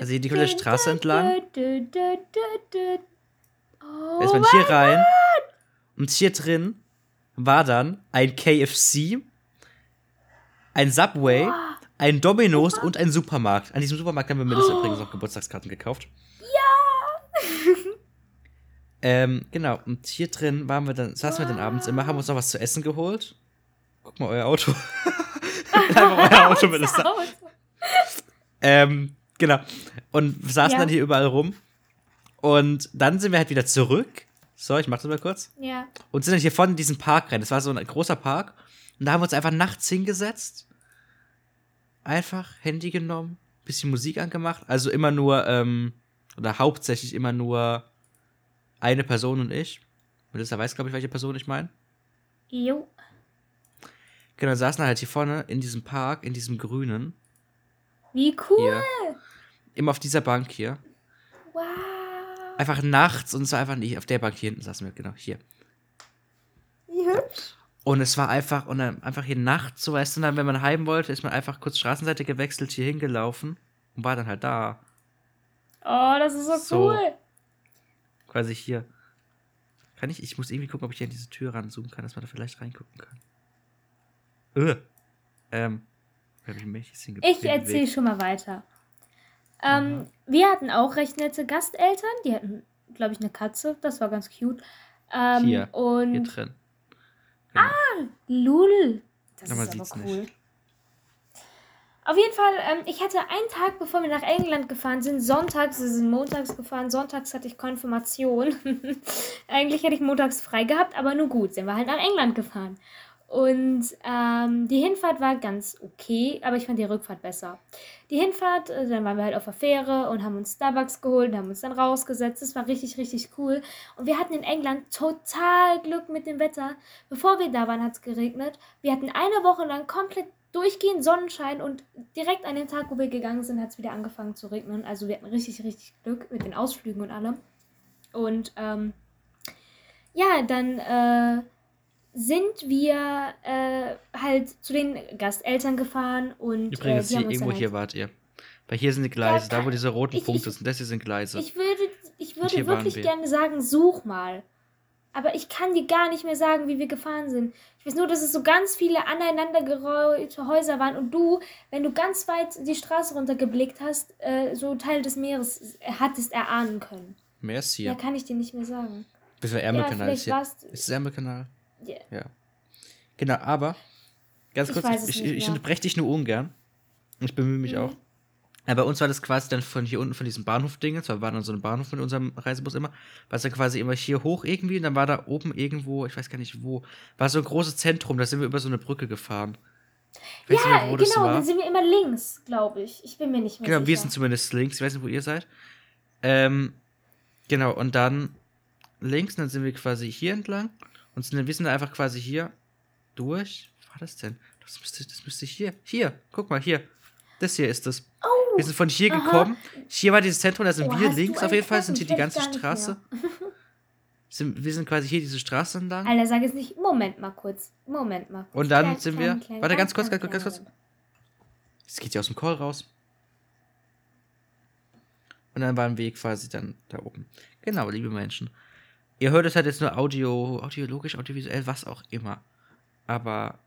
Also hier die komplette Straße entlang. Oh, Da ist man hier rein. Und hier drin war dann ein KFC, ein Subway, ein Domino's und ein Supermarkt. An diesem Supermarkt haben wir mindestens übrigens auch Geburtstagskarten gekauft. Ja! ähm, genau. Und hier drin waren wir dann, saßen wir dann abends immer, haben uns noch was zu essen geholt. Guck mal, euer Auto. Einfach euer Auto Das das Auto. ähm, genau. Und saßen Ja. dann hier überall rum. Und dann sind wir halt wieder zurück. So, ich mach das mal kurz. Ja. Und sind dann hier vorne in diesen Park rein. Das war so ein großer Park. Und da haben wir uns einfach nachts hingesetzt. Einfach Handy genommen, bisschen Musik angemacht. Also immer nur, ähm, oder hauptsächlich immer nur eine Person und ich. Melissa weiß, glaube ich, welche Person ich meine. Jo. Genau, saßen halt hier vorne in diesem Park, in diesem Grünen. Wie cool. Hier. Immer auf dieser Bank hier. Wow. Einfach nachts und es war einfach nicht auf der Bank hier hinten saßen wir, genau, hier. Wie hübsch. Und es war einfach, und dann einfach hier nachts, so weißt du, dann, wenn man heim wollte, ist man einfach kurz Straßenseite gewechselt, hier hingelaufen und war dann halt da. Oh, das ist so, So. cool. Quasi hier. Kann ich, ich muss irgendwie gucken, ob ich hier an diese Tür ranzoomen kann, dass man da vielleicht reingucken kann. Äh. Ähm. ich Ich erzähle schon mal weiter. Ähm, wir hatten auch recht nette Gasteltern. Die hatten, glaube ich, eine Katze. Das war ganz cute. Ähm, Hier. Und Hier drin. Genau. Lul. Das man ist aber cool. nicht. Auf jeden Fall, ähm, ich hatte einen Tag, bevor wir nach England gefahren sind, sonntags, wir sind montags gefahren, sonntags hatte ich Konfirmation. Eigentlich hätte ich montags frei gehabt, aber nur gut, sind wir halt nach England gefahren. Und ähm, die Hinfahrt war ganz okay, aber ich fand die Rückfahrt besser. Die Hinfahrt, äh, dann waren wir halt auf der Fähre und haben uns Starbucks geholt, haben uns dann rausgesetzt. Das war richtig, richtig cool. Und wir hatten in England total Glück mit dem Wetter. Bevor wir da waren, hat es geregnet. Wir hatten eine Woche lang komplett durchgehend Sonnenschein und direkt an dem Tag, wo wir gegangen sind, hat es wieder angefangen zu regnen. Also wir hatten richtig, richtig Glück mit den Ausflügen und allem. Und ähm, ja, dann äh, sind wir äh, halt zu den Gasteltern gefahren und Übrigens, äh, hier, irgendwo dann hier halt, wart ihr. Weil hier sind die Gleise, Ja, da wo diese roten ich- Punkte ich- sind, das hier sind Gleise. Ich würde, ich würde wirklich wir. gerne sagen, such mal. Aber ich kann dir gar nicht mehr sagen, wie wir gefahren sind. Ich weiß nur, dass es so ganz viele aneinandergeräumte Häuser waren und du, wenn du ganz weit die Straße runtergeblickt hast, äh, so Teil des Meeres hattest erahnen können. Mehr ist Ja, hier. kann ich dir nicht mehr sagen. Bis Ja, Ärmelkanal ist vielleicht hier. Ist das Ärmelkanal? Ja. Ja. Genau, aber ganz Ich kurz, es ich, nicht ich unterbreche dich nur ungern. Ich bemühe mich Mhm. auch. Aber bei uns war das quasi dann von hier unten von diesem Bahnhof-Ding, wir waren an so einem Bahnhof mit unserem Reisebus immer, war es dann quasi immer hier hoch irgendwie und dann war da oben irgendwo, ich weiß gar nicht wo, war so ein großes Zentrum, da sind wir über so eine Brücke gefahren. Ich weiß Ja, mehr, genau, war. dann sind wir immer links, glaube ich. Ich bin mir nicht mehr Genau, sicher. wir sind zumindest links. Ich weiß nicht, wo ihr seid. Ähm, genau, und dann links, dann sind wir quasi hier entlang. Und sind, wir sind da einfach quasi hier durch. Wo war das denn? Das müsste, das müsste hier. Hier, guck mal, hier. Das hier ist das. wir sind von hier Oh, aha. gekommen. Hier war dieses Zentrum, da sind Oh, wir links ein auf jeden Fall, sind hier die ganze Straße. Sind, wir sind quasi hier diese Straße entlang. Alter, sag jetzt nicht, Moment mal kurz. Moment mal. Und dann Klein, sind klein, wir- klein, warte, ganz kurz, ganz kurz, ganz klein. Es geht ja aus dem Call raus. Und dann waren wir quasi dann da oben. Genau, liebe Menschen. Ihr hört es halt jetzt nur audio, audiologisch, audiovisuell, was auch immer. Aber,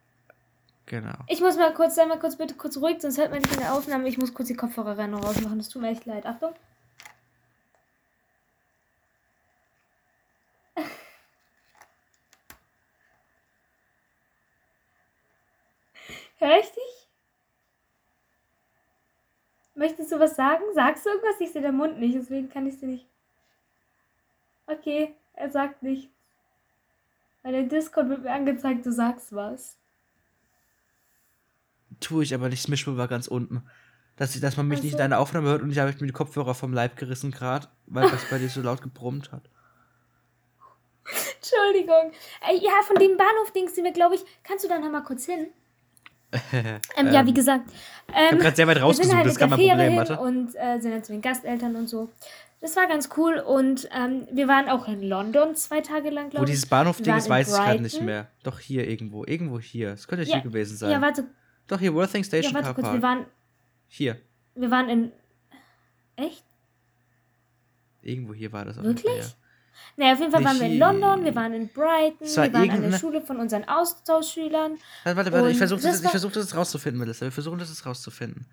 genau. Ich muss mal kurz, sei mal kurz bitte kurz ruhig, sonst hört man nicht in der Aufnahme. Ich muss kurz die Kopfhörer rein und rausmachen. Das tut mir echt leid. Achtung. Hör ich dich? Möchtest du was sagen? Sagst du irgendwas? Ich sehe den Mund nicht, deswegen kann ich dir nicht. Okay, er sagt nichts. Weil der Discord wird mir angezeigt, du sagst was. tue ich aber nicht. Das Mischpult war ganz unten. Dass, dass man mich Ach nicht in deiner Aufnahme hört und ich habe mir die Kopfhörer vom Leib gerissen gerade, weil das bei dir so laut gebrummt hat. Entschuldigung. Äh, ja, von dem Bahnhof-Dings sind wir, glaube ich. Kannst du da noch mal kurz hin? Ähm, ja, wie gesagt. Ich habe Ähm, gerade sehr weit rausgesucht, halt das ist gar mein Problem, hin warte. und äh, sind dann zu den Gasteltern und so. Das war ganz cool und ähm, wir waren auch in London zwei Tage lang, Wo glaube ich. dieses Bahnhof-Ding ist, weiß ich gerade nicht mehr. Doch hier irgendwo. Irgendwo hier. Es könnte Ja, hier gewesen sein. Ja, warte, Doch hier, Worthing ja, Station warte Car kurz. Wir waren, Hier. wir waren in. Echt? Irgendwo hier war das. auf Wirklich? Fall, Naja, auf jeden Fall waren wir in. London, wir waren in Brighton, war wir waren an der Schule von unseren Austauschschülern. ja. Warte, warte, warte. Ich versuche das das, ich versuch, das rauszufinden, Melissa. Wir versuchen das jetzt rauszufinden.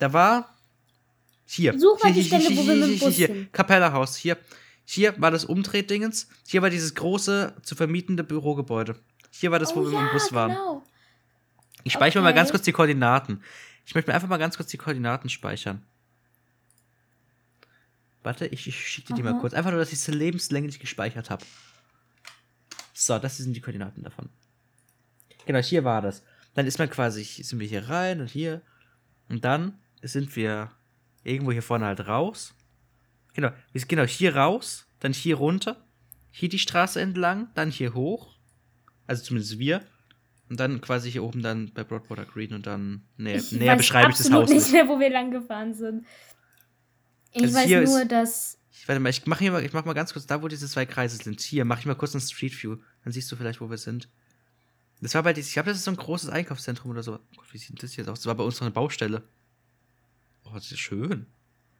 Da war. Hier. Such mal hier, die hier, Stelle, hier, wo wir hier, mit dem hier, Bus hier. sind. Kapellerhaus. Hier. Hier war das Umdrehdingens. Hier war dieses große zu vermietende Bürogebäude. Hier war das, wo oh wir ja, mit dem Bus waren. genau. Ich speichere mal Okay. ganz kurz die Koordinaten. Ich möchte mir einfach mal ganz kurz die Koordinaten speichern. Warte, ich, ich schicke dir die mal kurz. Einfach nur, dass ich sie lebenslänglich gespeichert habe. So, das sind die Koordinaten davon. Genau, hier war das. Dann ist man quasi, sind wir hier rein und hier. Und dann sind wir irgendwo hier vorne halt raus. Genau, genau hier raus, dann hier runter, hier die Straße entlang, dann hier hoch. Also zumindest wir. Und dann quasi hier oben dann bei Broadwater Green und dann näher, Ich näher weiß beschreibe ich das Haus nicht nicht. mehr, wo wir lang gefahren sind. Ich Also weiß hier ist- nur, dass. Ich, warte mal, ich mache mal, ich mach mal ganz kurz da, wo diese zwei Kreise sind. Hier, mache ich mal kurz ein Street View. Dann siehst du vielleicht, wo wir sind. Das war bei diesem, ich glaube, das ist so ein großes Einkaufszentrum oder so. Oh Gott, wie sieht das jetzt aus? Das war bei uns noch eine Baustelle. Oh, das ist schön.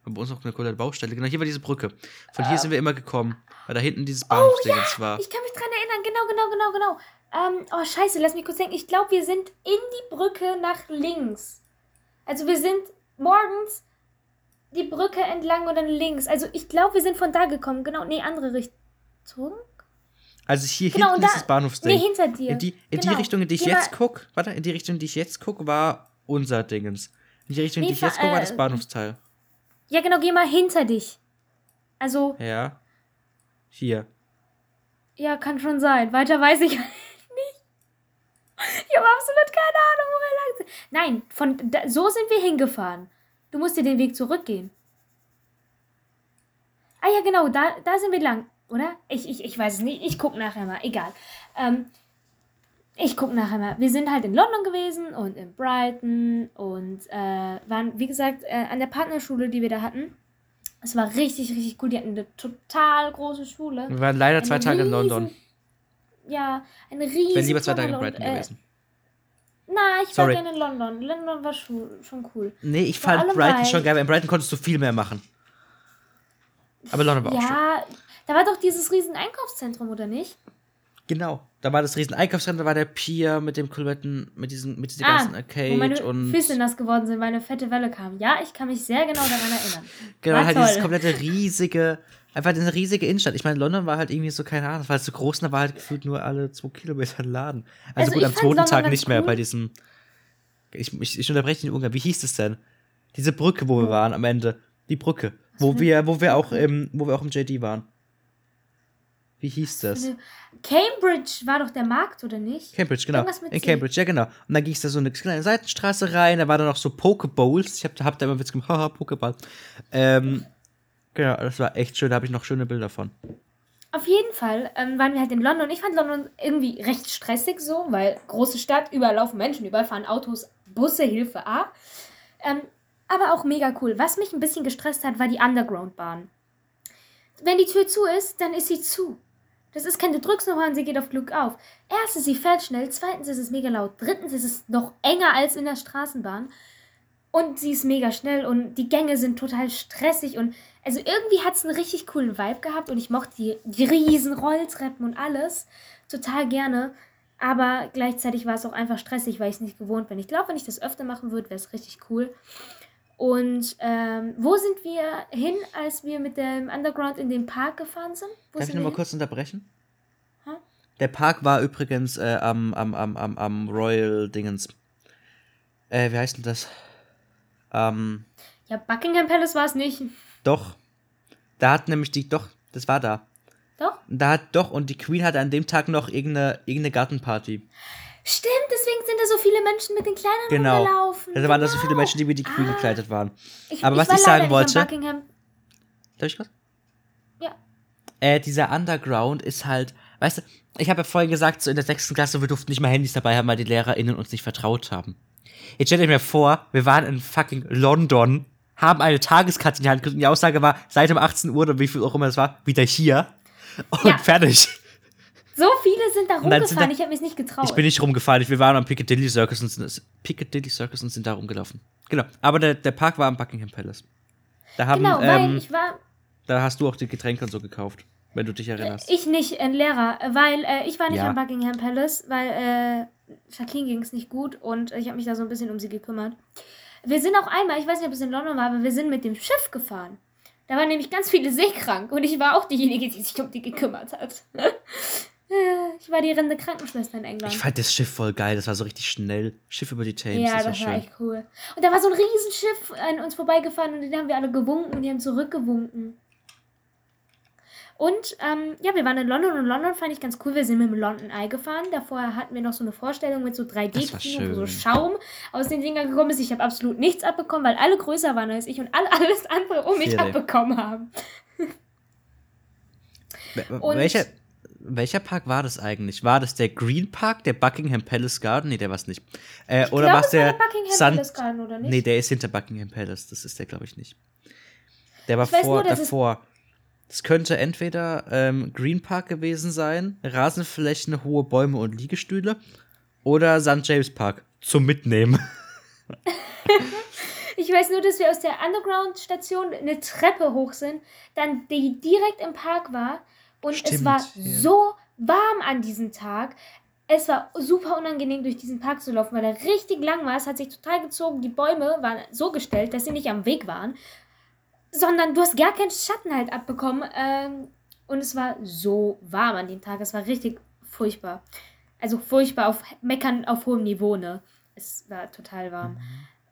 War bei uns noch eine coole Baustelle. Genau, hier war diese Brücke. Von hier sind wir immer gekommen. Weil da hinten dieses Bahnhofsding jetzt war. Ich kann mich dran erinnern, genau, genau, genau, genau. Ähm, oh, scheiße, lass mich kurz denken. Ich glaube, wir sind in die Brücke nach links. Also wir sind morgens die Brücke entlang und dann links. Also ich glaube, wir sind von da gekommen. Genau, nee, andere Richtung. Also hier Genau, hinten und ist da- das Bahnhofsding. Nee, hinter dir. In die, in die Genau. Richtung, in die ich Geh jetzt mal- guck, warte, in die Richtung, in die ich jetzt guck, war unser Dingens. In die Richtung, Nee, die ich jetzt guck, war das äh, Bahnhofsteil. Ja, genau, geh mal hinter dich. Also, Ja. Hier. ja, kann schon sein. Weiter weiß ich nicht. Ich habe absolut keine Ahnung, wo wir lang sind. Nein, von da, so sind wir hingefahren. Du musst dir den Weg zurückgehen. Ah ja, genau, da, da sind wir lang, oder? Ich, ich, ich weiß es nicht. Ich guck nachher mal. Egal. Ähm, ich guck nachher mal. Wir sind halt in London gewesen und in Brighton und äh, waren, wie gesagt, äh, an der Partnerschule, die wir da hatten. Es war richtig, richtig cool. Die hatten eine total große Schule. Wir waren leider zwei Eine Tage in riesen- London. Ja, eine riesige. Ich wäre lieber zwei Tage in Brighton gewesen. Na, ich Sorry. war gerne in London. London war schon, schon cool. Nee, ich Vor fand Brighton weil- schon geil, in Brighton konntest du viel mehr machen. Aber London war auch schön. Ja, da war doch dieses riesen Einkaufszentrum, oder nicht? Genau. Da war das riesen Einkaufszentrum, da war der Pier mit dem Kulvetten, mit diesen, mit diesen Ah, ganzen wo Arcade meine und. Füße nass geworden sind, weil eine fette Welle kam. Ja, ich kann mich sehr genau daran erinnern. Genau, war halt dieses toll. komplette riesige, einfach eine riesige Innenstadt. Ich meine, London war halt irgendwie so, keine Ahnung, das war halt so groß und da war halt gefühlt nur alle zwei Kilometer ein Laden. Also, Also gut, am zweiten Tag nicht mehr cool. bei diesem. Ich, ich, ich unterbreche den Ungarn. Wie hieß es denn? Diese Brücke, wo wir waren am Ende. Die Brücke. Wo wir, wo wir auch im, wo wir auch im JD waren. Wie hieß das? Cambridge war doch der Markt, oder nicht? Cambridge, genau. In C. Cambridge, ja genau. Und dann ging es da so eine kleine Seitenstraße rein, da war dann noch so Pokebowls. Ich hab, hab da immer Witz gemacht, haha, Pokéball. Ähm, genau, das war echt schön, da habe ich noch schöne Bilder von. Auf jeden Fall ähm, waren wir halt in London. Ich fand London irgendwie recht stressig so, weil große Stadt, überall laufen Menschen, überall fahren Autos, Busse, Hilfe A. Ähm, aber auch mega cool. Was mich ein bisschen gestresst hat, war die Underground-Bahn. Wenn die Tür zu ist, dann ist sie zu. Das ist kein, du drückst nochmal und sie geht auf Glück auf. Erstens, sie fährt schnell. Zweitens ist es mega laut. Drittens ist es noch enger als in der Straßenbahn. Und sie ist mega schnell und die Gänge sind total stressig und also irgendwie hat es einen richtig coolen Vibe gehabt und ich mochte die, die riesen Rolltreppen und alles total gerne. Aber gleichzeitig war es auch einfach stressig, weil ich es nicht gewohnt bin. Ich glaube, wenn ich das öfter machen würde, wäre es richtig cool. Und ähm, wo sind wir hin, als wir mit dem Underground in den Park gefahren sind? Wo Darf ich sind nochmal wir kurz unterbrechen? Hä? Der Park war übrigens äh, am, am, am, am, am Royal Dingens. Äh, wie heißt denn das? Ähm? Ja, Buckingham Palace war es nicht. doch. Da hat nämlich die, doch, das war da. Doch? Da hat doch, und die Queen hatte an dem Tag noch irgendeine, irgendeine Gartenparty. Stimmt, deswegen sind da so viele Menschen mit den Kleinen Genau. rumgelaufen. Da waren da so viele Genau. Menschen, die wie die Queen Ah. gekleidet waren. Ich, Aber was war ich sagen nicht wollte- am Buckingham. Darf ich was? Ja. Äh, dieser Underground ist halt, weißt du, ich habe ja vorhin gesagt, so in der sechsten Klasse, wir durften nicht mal Handys dabei haben, weil die LehrerInnen uns nicht vertraut haben. Jetzt stellt euch mir vor, wir waren in fucking London, haben eine Tageskarte in die Hand gekriegt und die Aussage war, seit um 18 Uhr oder wie viel auch immer es war, wieder hier. Und Ja. fertig. So viele sind da rumgefahren, ich habe mich nicht getraut. Ich bin nicht rumgefahren, wir waren am Piccadilly Circus und sind, Piccadilly Circus und sind da rumgelaufen. Genau. Aber der, der Park war am Buckingham Palace. Da haben, genau, weil ähm, ich war, da hast du auch die Getränke und so gekauft, wenn du dich erinnerst. ich nicht ein Lehrer, weil äh, ich war nicht Ja. am Buckingham Palace, weil äh, Jacqueline ging es nicht gut und äh, ich habe mich da so ein bisschen um sie gekümmert. Wir sind auch einmal, ich weiß nicht, ob es in London war, aber wir sind mit dem Schiff gefahren. Da waren nämlich ganz viele seekrank und ich war auch diejenige, die sich um die gekümmert hat. Ich war die rennende Krankenschwester in England. Ich fand das Schiff voll geil, das war so richtig schnell. Schiff über die Thames, ja, das das war war echt cool. Und da war so ein Riesenschiff an uns vorbeigefahren und den haben wir alle gewunken und die haben zurückgewunken. Und ähm, ja, wir waren in London und London fand ich ganz cool. Wir sind mit dem London Eye gefahren. Davor hatten wir noch so eine Vorstellung mit so Das war 3D-Kino, wo so. Schaum aus den Dingern gekommen ist. Ich habe absolut nichts abbekommen, weil alle größer waren als ich und alle alles andere um mich Vierte. abbekommen haben. Wel- Und- welcher, Park war das eigentlich? War das der Green Park, der Buckingham Palace Garden? Nee, der war es nicht. Äh, oder war es es war der, der Buckingham Sun- Palace Garden, oder nicht? Nee, der ist hinter Buckingham Palace. Das ist der, glaube ich, nicht. Der war vor, nur, es- davor. Das könnte entweder ähm, Green Park gewesen sein, Rasenflächen, hohe Bäume und Liegestühle, oder St. James Park zum Mitnehmen. Ich weiß nur, dass wir aus der Underground-Station eine Treppe hoch sind, dann die direkt im Park war und es Stimmt, war ja. so warm an diesem Tag. Es war super unangenehm, durch diesen Park zu laufen, weil er richtig lang war. Es hat sich total gezogen. Die Bäume waren so gestellt, dass sie nicht am Weg waren, sondern du hast gar keinen Schatten halt abbekommen. Ähm, und es war so warm an dem Tag. Es war richtig furchtbar. Also furchtbar auf Meckern auf hohem Niveau, ne? Es war total warm.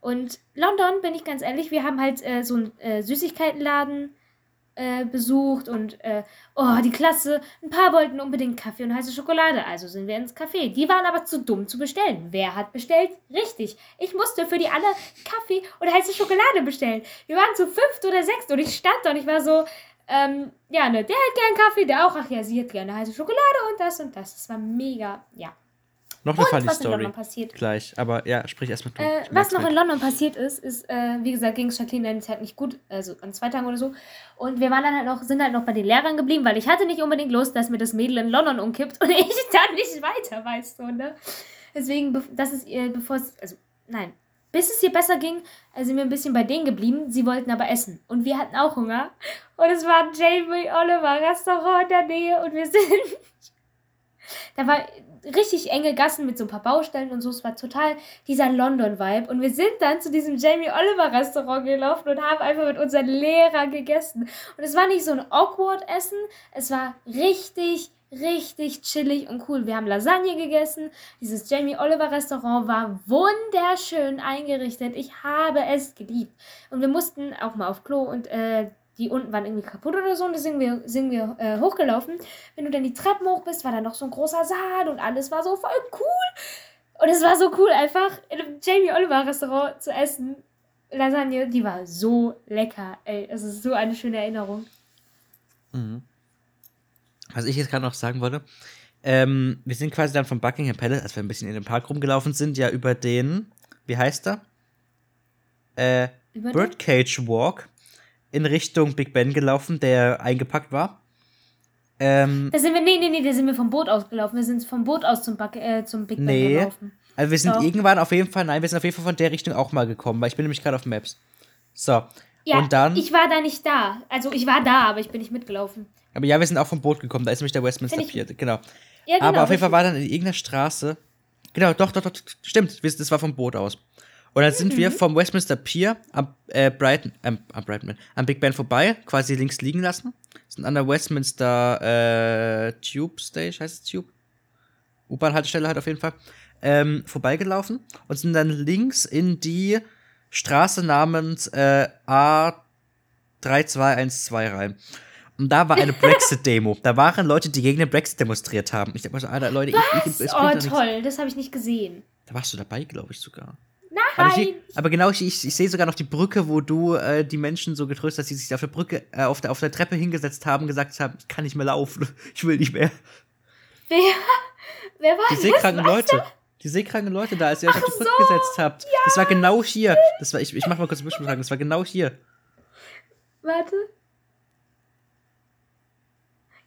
Und London, bin ich ganz ehrlich, wir haben halt äh, so einen äh, Süßigkeitenladen äh, besucht und äh, oh, die Klasse, ein paar wollten unbedingt Kaffee und heiße Schokolade, also sind wir ins Café. Die waren aber zu dumm zu bestellen. Wer hat bestellt? Richtig. Ich musste für die alle Kaffee und heiße Schokolade bestellen. Wir waren zu fünft oder sechst und ich stand da und ich war so, ähm, ja, ne, der hat gern Kaffee, der auch, ach ja, sie hat gerne heiße Schokolade und das und das. Das war mega, ja. Noch eine Und funny was in Story. London passiert. Gleich, aber ja, sprich erstmal du. Äh, was noch weg. in London passiert ist, ist, äh, wie gesagt, ging es Jacqueline eine Zeit nicht gut, also an zwei Tagen oder so. Und wir waren dann halt noch, sind halt noch bei den Lehrern geblieben, weil ich hatte nicht unbedingt Lust, dass mir das Mädel in London umkippt und ich dann nicht weiter, weißt du, ne? Deswegen, das ist ihr, bevor es, also, nein, bis es ihr besser ging, äh, sind wir ein bisschen bei denen geblieben. Sie wollten aber essen. Und wir hatten auch Hunger. Und es war ein Jamie Oliver Restaurant in der Nähe und wir sind. Da war richtig enge Gassen mit so ein paar Baustellen und so. Es war total dieser London-Vibe. Und wir sind dann zu diesem Jamie Oliver Restaurant gelaufen und haben einfach mit unseren Lehrern gegessen. Und es war nicht so ein awkward Essen. Es war richtig, richtig chillig und cool. Wir haben Lasagne gegessen. Dieses Jamie Oliver Restaurant war wunderschön eingerichtet. Ich habe es geliebt. Und wir mussten auch mal auf Klo und äh, die unten waren irgendwie kaputt oder so und da sind wir, sind wir äh, hochgelaufen. Wenn du dann die Treppen hoch bist, war da noch so ein großer Saal und alles war so voll cool. Und es war so cool, einfach in einem Jamie Oliver Restaurant zu essen. Lasagne, die war so lecker. Ey, es ist so eine schöne Erinnerung. Mhm. Was ich jetzt gerade noch sagen wollte, ähm, wir sind quasi dann vom Buckingham Palace, als wir ein bisschen in den Park rumgelaufen sind, ja über den, wie heißt er? Äh, Birdcage Walk in Richtung Big Ben gelaufen, der eingepackt war. Ähm, Da sind wir, nee, nee, nee, da sind wir vom Boot aus gelaufen. Wir sind vom Boot aus zum, Back, äh, zum Big Ben Nee. gelaufen. also wir sind Doch. irgendwann auf jeden Fall, nein, wir sind auf jeden Fall von der Richtung auch mal gekommen, weil ich bin nämlich gerade auf Maps. So. Ja, und dann, ich war da nicht da. Also ich war da, aber ich bin nicht mitgelaufen. aber ja, wir sind auch vom Boot gekommen, da ist nämlich der Westminster ich- Pier, genau. Ja, genau. Aber auf jeden Fall war dann in irgendeiner Straße. Genau, doch, doch, doch, stimmt. Das war vom Boot aus. Und dann sind Mhm. wir vom Westminster Pier am, äh, Brighton, ähm, am Brighton, am Big Ben vorbei, quasi links liegen lassen. Sind an der Westminster äh, Tube Station, heißt es Tube? U-Bahn-Haltestelle halt auf jeden Fall. Ähm, vorbeigelaufen und sind dann links in die Straße namens äh, A3212 rein. Und da war eine Brexit-Demo. Da waren Leute, die gegen den Brexit demonstriert haben. Ich dachte mal so, Alter, Leute, ich, ich, es bringt Oh, toll, das habe ich nicht gesehen. Da warst du dabei, glaube ich sogar. Aber, ich, aber genau, ich, ich, ich sehe sogar noch die Brücke, wo du äh, die Menschen so getröstet hast, die sich auf der Brücke, äh, auf, der, auf der Treppe hingesetzt haben, gesagt haben, ich kann nicht mehr laufen, ich will nicht mehr. wer, wer war Die das? seekranken Was? Leute. Die seekranken Leute da, als ihr euch auf die Brücke gesetzt habt. Das war genau hier. Das war, ich, ich mach mal kurz ein bisschen sagen, das war genau hier. Warte.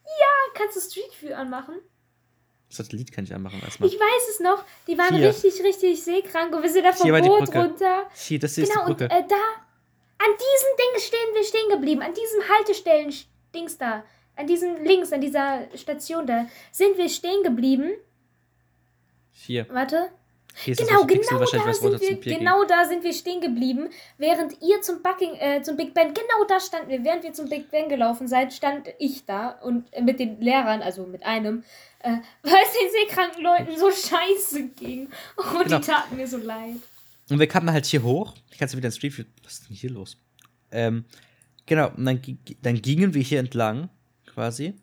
Ja, kannst du Street View anmachen? Das Lied kann ich anmachen erstmal. Ich weiß es noch. Die waren Hier. richtig, richtig seekrank und wir sind da vom Hier Boot runter. Hier, das hier Genau, ist die und Brücke. äh, da, an diesem Ding stehen wir stehen geblieben. An diesem Haltestellen-Dings da. An diesem links, an dieser Station da. Sind wir stehen geblieben. hier. Warte. Genau, genau da sind wir, genau da sind wir stehen geblieben, während ihr zum Bucking, äh, zum Big Ben, genau da standen wir, während wir zum Big Ben gelaufen seid, stand ich da und äh, mit den Lehrern, also mit einem, äh, weil es den seekranken Leuten so scheiße ging. Und Genau. die taten mir so leid. Und wir kamen halt hier hoch. Ich kann jetzt wieder ins Street View. Was ist denn hier los? Ähm, genau, und dann, dann gingen wir hier entlang, quasi.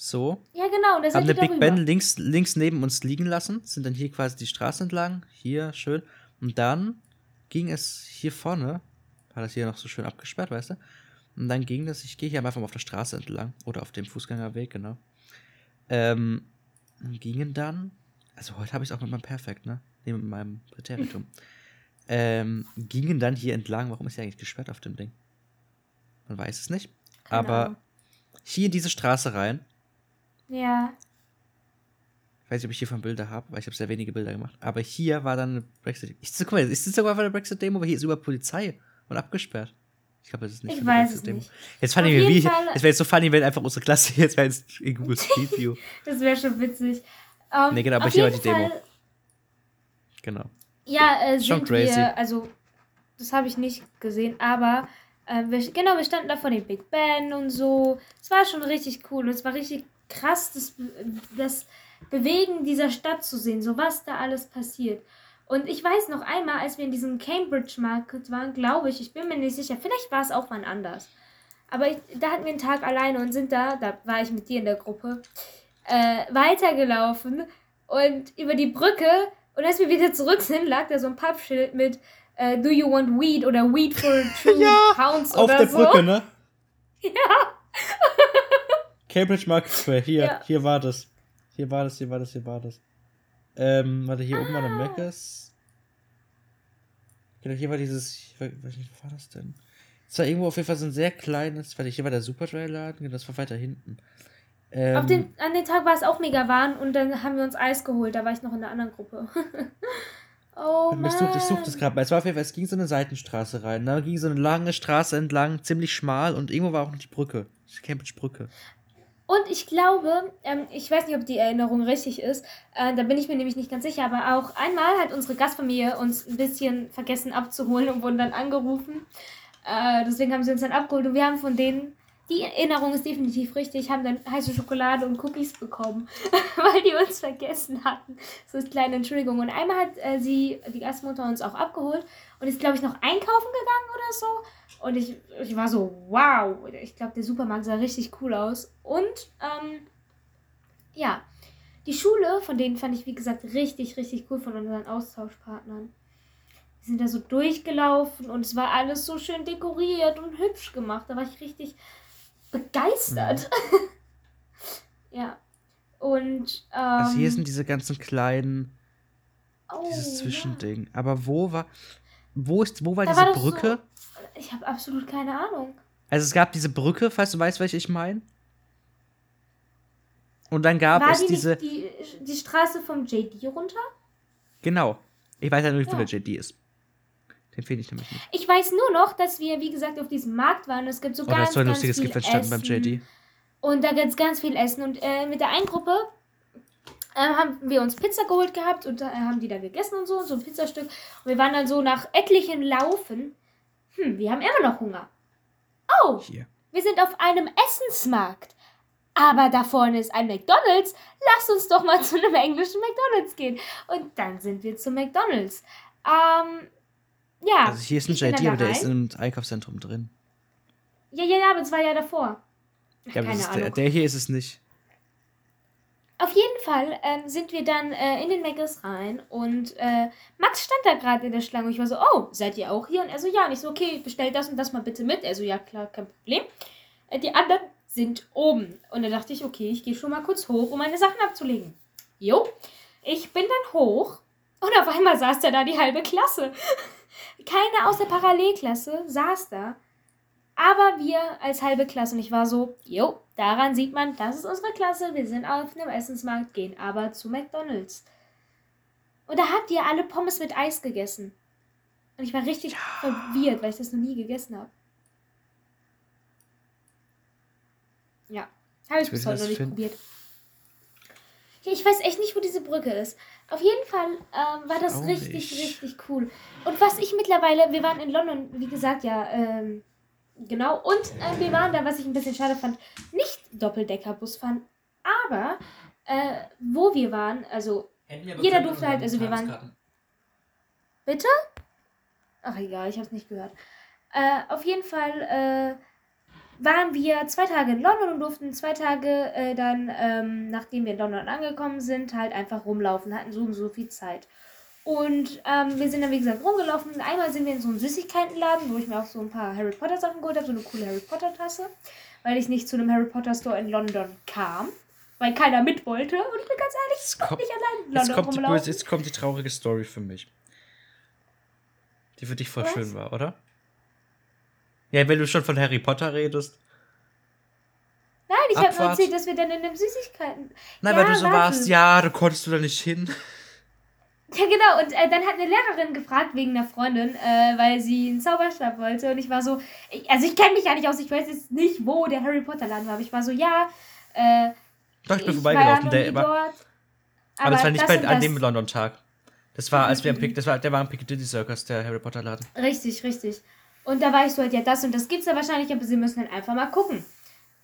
So. Ja, genau, haben den Big. Ben links, links neben uns liegen lassen, sind dann hier quasi die Straße entlang, hier schön. Und dann ging es hier vorne, war das hier noch so schön abgesperrt, weißt du? Und dann ging das, ich gehe hier einfach mal auf der Straße entlang oder auf dem Fußgängerweg, genau. Ähm, und gingen dann, also heute habe ich es auch mit meinem Perfekt, ne? Nee, mit meinem Präteritum. ähm, gingen dann hier entlang, warum ist hier eigentlich gesperrt auf dem Ding? Man weiß es nicht. Keine Aber hier in diese Straße rein, Ja. Ich weiß nicht, ob ich hiervon Bilder habe, weil ich habe sehr wenige Bilder gemacht. Aber hier war dann eine Brexit. Ich, guck mal, ist das sogar von der Brexit-Demo, aber hier ist über Polizei und abgesperrt. Ich glaube, das ist nicht Ich weiß es Brexit-Demo. nicht. Jetzt fand Auf ich mir, wie, Fall- es wäre jetzt so funny, wenn einfach unsere Klasse jetzt wäre jetzt in Google Street View. Das wäre schon witzig. Ähm, Nee, genau, aber hier war die Demo. Fall, genau. Ja, äh, Schon crazy. wir, also, das habe ich nicht gesehen, aber äh, wir, genau, wir standen da vor dem Big Ben und so. Es war schon richtig cool und es war richtig krass, das, das Bewegen dieser Stadt zu sehen, so was da alles passiert. Und ich weiß noch einmal, als wir in diesem Cambridge Market waren, glaube ich, ich bin mir nicht sicher, vielleicht war es auch mal anders. Aber ich, da hatten wir einen Tag alleine und sind da, da war ich mit dir in der Gruppe, äh, weitergelaufen und über die Brücke. Und als wir wieder zurück sind, lag da so ein Pappschild mit äh, Do you want weed oder Weed for two Ja, pounds Auf oder der so. Brücke, ne? Ja. Cambridge Market Square, hier, Ja. hier war das. Hier war das, hier war das, hier war das. Ähm, warte, hier oben war der Meckes. Genau, hier war dieses, ich weiß weiß nicht, wo war das denn? Es war irgendwo auf jeden Fall so ein sehr kleines, warte, hier war der Superdry-Laden, genau, das war weiter hinten. Ähm, den, an dem Tag war es auch mega warm und dann haben wir uns Eis geholt. Da war ich noch in der anderen Gruppe. oh ich Mann. ich such das gerade mal. Es war auf jeden Fall, es ging so eine Seitenstraße rein. Da ging so eine lange Straße entlang, ziemlich schmal und irgendwo war auch noch die Brücke. Die Cambridge Brücke. Und ich glaube, ähm, ich weiß nicht, ob die Erinnerung richtig ist, äh, da bin ich mir nämlich nicht ganz sicher, aber auch einmal hat unsere Gastfamilie uns ein bisschen vergessen abzuholen und wurden dann angerufen. Äh, deswegen haben sie uns dann abgeholt und wir haben von denen, die Erinnerung ist definitiv richtig, haben dann heiße Schokolade und Cookies bekommen, weil die uns vergessen hatten. So ist kleine Entschuldigung. Und einmal hat äh, sie, die Gastmutter, uns auch abgeholt und ist, glaube ich, noch einkaufen gegangen oder so. Und ich, ich war so, wow, ich glaube, der Supermarkt sah richtig cool aus. Und, ähm, ja, die Schule, von denen fand ich, wie gesagt, richtig, richtig cool von unseren Austauschpartnern. Wir sind da so durchgelaufen und es war alles so schön dekoriert und hübsch gemacht. Da war ich richtig begeistert. ja. Und, ähm, Also hier sind diese ganzen kleinen, oh, dieses ja. Zwischending. Aber wo war, wo ist, wo war Da diese war doch so- Brücke? Ich habe absolut keine Ahnung. Also es gab diese Brücke, falls du weißt, welche ich meine. Und dann gab war es die diese, die, die Straße vom JD runter? genau. Ich weiß ja nicht, wo Ja. der JD ist. Den finde ich nämlich nicht. Ich weiß nur noch, dass wir, wie gesagt, auf diesem Markt waren. Es gibt so Oh, da ganz, ist so ein ganz lustiges viel entstanden beim Essen. JD. Und da gibt es ganz viel Essen. Und äh, mit der einen Gruppe äh, haben wir uns Pizza geholt gehabt und äh, haben die da gegessen und so, so ein Pizzastück. Und wir waren dann so nach etlichen Laufen. Hm, wir haben immer noch Hunger. Oh, Hier. wir sind auf einem Essensmarkt. Aber da vorne ist ein McDonald's. Lass uns doch mal zu einem englischen McDonald's gehen. Und dann sind wir zu McDonald's. Ähm, ja. Also hier ist ein JD, aber da der ist im Einkaufszentrum drin. Ja, ja, ja, aber es war ja davor. Ja, aber der, der hier ist es nicht. Auf jeden Fall ähm, sind wir dann äh, in den Meckes rein und äh, Max stand da gerade in der Schlange ich war so, oh, seid ihr auch hier? Und er so, ja, und ich so, okay, bestell das und das mal bitte mit. Er so, ja, klar, kein Problem. Äh, die anderen sind oben. Und da dachte ich, okay, ich gehe schon mal kurz hoch, um meine Sachen abzulegen. Jo, ich bin dann hoch und auf einmal saß da da die halbe Klasse. Keine aus der Parallelklasse saß da, aber wir als halbe Klasse. Und ich war so, jo, daran sieht man, das ist unsere Klasse. Wir sind auf einem Essensmarkt, gehen aber zu McDonalds. Und da habt ihr alle Pommes mit Eis gegessen. Und ich war richtig verwirrt, weil ich das noch nie gegessen habe. Ja, habe ich Ich bis heute noch nicht finden. probiert. Ja, ich weiß echt nicht, wo diese Brücke ist. Auf jeden Fall ähm, war das Auch richtig, nicht. richtig cool. Und was ich mittlerweile, wir waren in London, wie gesagt, ja, ähm, genau. Und äh, wir waren da, was ich ein bisschen schade fand, nicht Doppeldeckerbus fahren, aber äh, wo wir waren, also Jeder durfte halt, also wir waren- Bitte? Ach egal, ich hab's nicht gehört. Äh, auf jeden Fall äh, waren wir zwei Tage in London und durften zwei Tage äh, dann, ähm, nachdem wir in London angekommen sind, halt einfach rumlaufen, hatten so und so viel Zeit. Und ähm, wir sind dann, wie gesagt, rumgelaufen. Einmal sind wir in so einen Süßigkeitenladen, wo ich mir auch so ein paar Harry Potter Sachen geholt habe, so eine coole Harry Potter Tasse, weil ich nicht zu einem Harry Potter Store in London kam, weil keiner mit wollte. Und ich bin ganz ehrlich, ich konnte kommt- nicht allein in Jetzt London kommt, die rumlaufen. böse, jetzt kommt die traurige Story für mich. Die für dich voll Was? schön war, oder? Ja, wenn du schon von Harry Potter redest. Nein, ich habe nur erzählt, dass wir dann in einem Süßigkeiten. Nein, Ja, weil du so warte. warst, ja, du konntest du da nicht hin. Ja, genau. Und äh, dann hat eine Lehrerin gefragt wegen einer Freundin, äh, weil sie einen Zauberstab wollte. Und ich war so, ich, also ich kenne mich ja nicht aus, ich weiß jetzt nicht, wo der Harry Potter Laden war. Aber ich war so, ja, äh, Doch, ich bin war ja vorbeigelaufen. noch Der war, dort. aber es war nicht das bei, an das- dem London-Tag. Das war, als wir am. Pick, das war, der war am Piccadilly Circus, der Harry Potter Laden. Richtig, richtig. Und da war ich so halt, ja, das und das gibt's ja wahrscheinlich, aber sie müssen dann einfach mal gucken.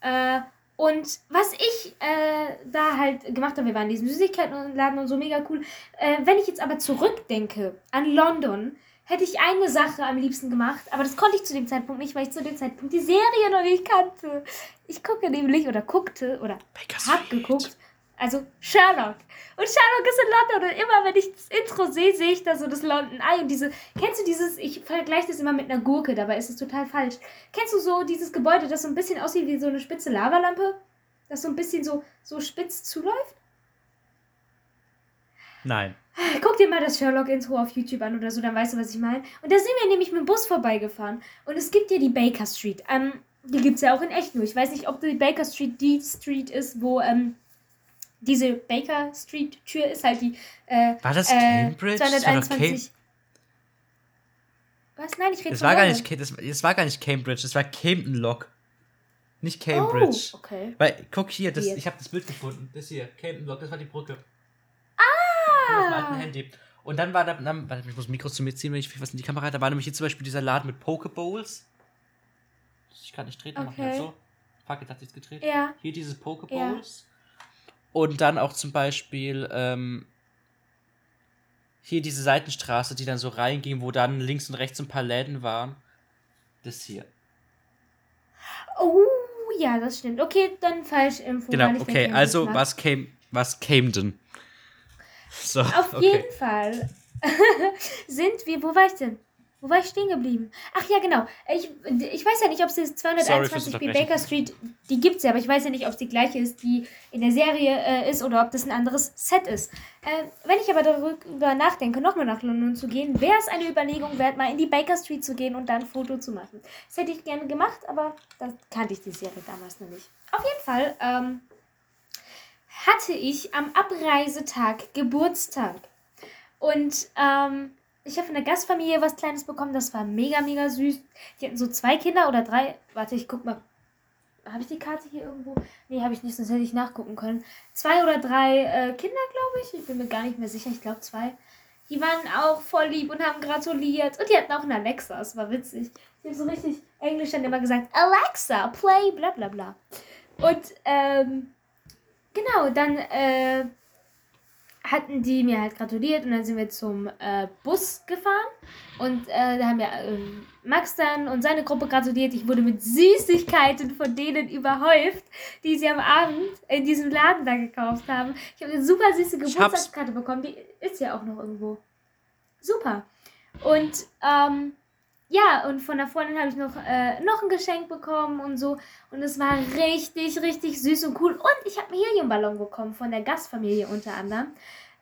Äh, und was ich äh, da halt gemacht habe, wir waren in diesem Süßigkeitenladen und so mega cool. Äh, wenn ich jetzt aber zurückdenke an London, hätte ich eine Sache am liebsten gemacht, aber das konnte ich zu dem Zeitpunkt nicht, weil ich zu dem Zeitpunkt die Serie noch nicht kannte. Ich gucke nämlich oder guckte oder hab geguckt. Also Sherlock. Und Sherlock ist in London und immer wenn ich das Intro sehe, sehe ich da so das London Eye und diese. Kennst du dieses, ich vergleiche das immer mit einer Gurke, dabei ist es total falsch. Kennst du so dieses Gebäude, das so ein bisschen aussieht wie so eine spitze Lavalampe? Das so ein bisschen so, so spitz zuläuft? Nein. Guck dir mal das Sherlock-Intro auf YouTube an oder so, dann weißt du, was ich meine. Und da sind wir nämlich mit dem Bus vorbeigefahren. Und es gibt ja die Baker Street. Ähm, die gibt es ja auch in echt nur. Ich weiß nicht, ob die Baker Street die Street ist, wo ähm, diese Baker Street Tür ist, halt die. Äh, War das äh, Cambridge? War doch 221. Was? Nein, ich rede Das war, gar nicht, das, das war gar nicht Cambridge, das war Camden Lock. Nicht Cambridge. Oh, okay. Weil, guck hier, das, Hier. ich habe das Bild gefunden. Das hier, Camden Lock, das war die Brücke. Ah! Auf alten Handy. Und dann war da, dann, warte, ich muss Mikros zu mir ziehen, wenn ich was in die Kamera Da war nämlich hier zum Beispiel dieser Laden mit Pokeballs. Ich kann nicht treten, mach ich halt Okay. so. Fuck, jetzt hat sich's gedreht. Ja. Hier diese Pokeballs. Und dann auch zum Beispiel ähm, hier diese Seitenstraße, die dann so reinging, wo dann links und rechts ein paar Läden waren. Das hier. Oh, ja, das stimmt. Okay, dann falsch Info. Genau, okay, also was came, was Camden? So, Auf okay. jeden Fall sind wir. Wo war ich denn? Wo war ich stehen geblieben? Ach ja, genau. Ich, ich weiß ja nicht, ob es das Sorry fürs 221b Unterbrechen. Baker Street, die gibt es ja, aber ich weiß ja nicht, ob es die gleiche ist, die in der Serie äh, ist oder ob das ein anderes Set ist. Äh, wenn ich aber darüber nachdenke, nochmal nach London zu gehen, wäre es eine Überlegung wert, mal in die Baker Street zu gehen und dann ein Foto zu machen. Das hätte ich gerne gemacht, aber das kannte ich die Serie damals noch nicht. Auf jeden Fall ähm, hatte ich am Abreisetag Geburtstag. Und ähm, ich habe von der Gastfamilie was Kleines bekommen. Das war mega, mega süß. Die hatten so zwei Kinder oder drei. Warte, ich guck mal. Habe ich die Karte hier irgendwo? Nee, habe ich nicht, sonst hätte ich nachgucken können. Zwei oder drei äh, Kinder, glaube ich. Ich bin mir gar nicht mehr sicher. Ich glaube zwei. Die waren auch voll lieb und haben gratuliert. Und die hatten auch eine Alexa. Das war witzig. Die haben so richtig Englisch dann immer gesagt: Alexa, play, bla bla bla. Und, ähm, genau, dann, äh, hatten die mir halt gratuliert und dann sind wir zum äh, Bus gefahren und äh, da haben wir ähm, Max dann und seine Gruppe gratuliert. Ich wurde mit Süßigkeiten von denen überhäuft, die sie am Abend in diesem Laden da gekauft haben. Ich habe eine super süße. Geburtstagskarte bekommen, die ist ja auch noch irgendwo. Super. Und ähm, ja, und von der Freundin habe ich noch, äh, noch ein Geschenk bekommen und so. Und es war richtig, richtig süß und cool. Und ich habe einen Heliumballon bekommen von der Gastfamilie unter anderem.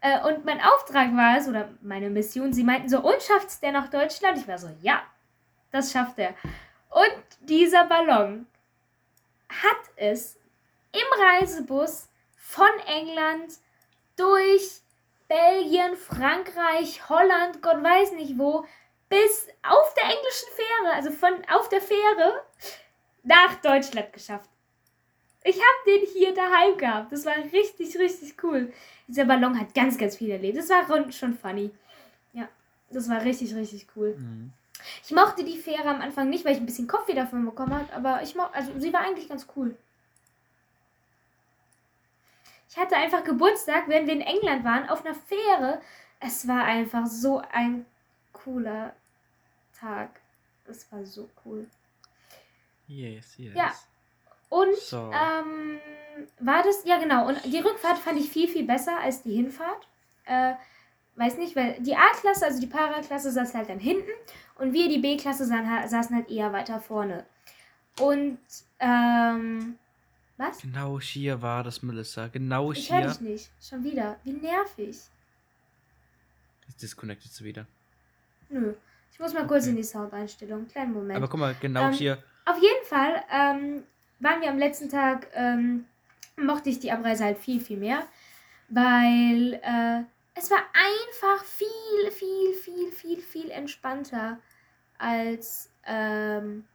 Äh, und mein Auftrag war es, oder meine Mission, sie meinten so, und schafft's der nach Deutschland? Ich war so, ja, das schafft er. Und dieser Ballon hat es im Reisebus von England durch Belgien, Frankreich, Holland, Gott weiß nicht wo, bis auf der englischen Fähre, also von auf der Fähre nach Deutschland geschafft. Ich habe den hier daheim gehabt. Das war richtig, richtig cool. Dieser Ballon hat ganz, ganz viel erlebt. Das war schon- funny. Ja, das war richtig, richtig cool. Ich mochte die Fähre am Anfang nicht, weil ich ein bisschen Kopfweh davon bekommen habe, aber ich mo also sie war eigentlich ganz cool. Ich hatte einfach Geburtstag, während wir in England waren, auf einer Fähre. Es war einfach so ein cooler Tag. Es war so cool. Yes, yes. Ja. Und So. ähm, war das, ja genau, und die Rückfahrt fand ich viel, viel besser als die Hinfahrt. Äh, weiß nicht, weil die A-Klasse, also die Para-Klasse, saß halt dann hinten und wir, die B-Klasse, saßen, halt eher weiter vorne. Und, ähm, was? Genau hier war das, Melissa. Genau Ich höre hier. dich nicht. Schon wieder. Wie nervig. Jetzt disconnected sie wieder. Nö. Ich muss mal kurz Okay. in die Soundeinstellung. Kleinen Moment. Aber guck mal, genau Ähm, hier. Auf jeden Fall ähm, waren wir am letzten Tag, ähm, mochte ich die Abreise halt viel, viel mehr, weil äh, es war einfach viel, viel, viel, viel, viel entspannter als, ähm,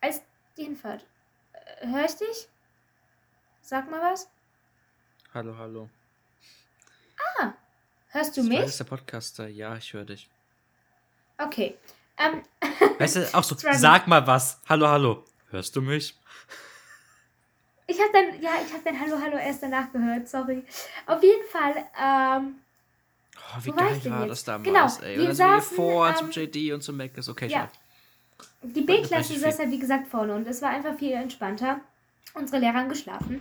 als die Hinfahrt. Äh, Hör ich dich? Sag mal was. Hallo, hallo. Hörst du Das mich? jetzt der Podcaster. Ja, ich höre dich. Okay. Ähm, Weißt du, auch so, sag mal was. Hallo, hallo. Hörst du mich? ich habe dann, ja, ich habe dann Hallo, Hallo erst danach gehört, sorry. Auf jeden Fall, ähm, Oh, wie war geil war jetzt? das damals, Genau, ey. wir Und dann saßen, vor ähm, zum JD und zum Mac ist okay, ja. schau. Die War B-Klasse saß halt wie gesagt vorne und es war einfach viel entspannter. Unsere Lehrer haben geschlafen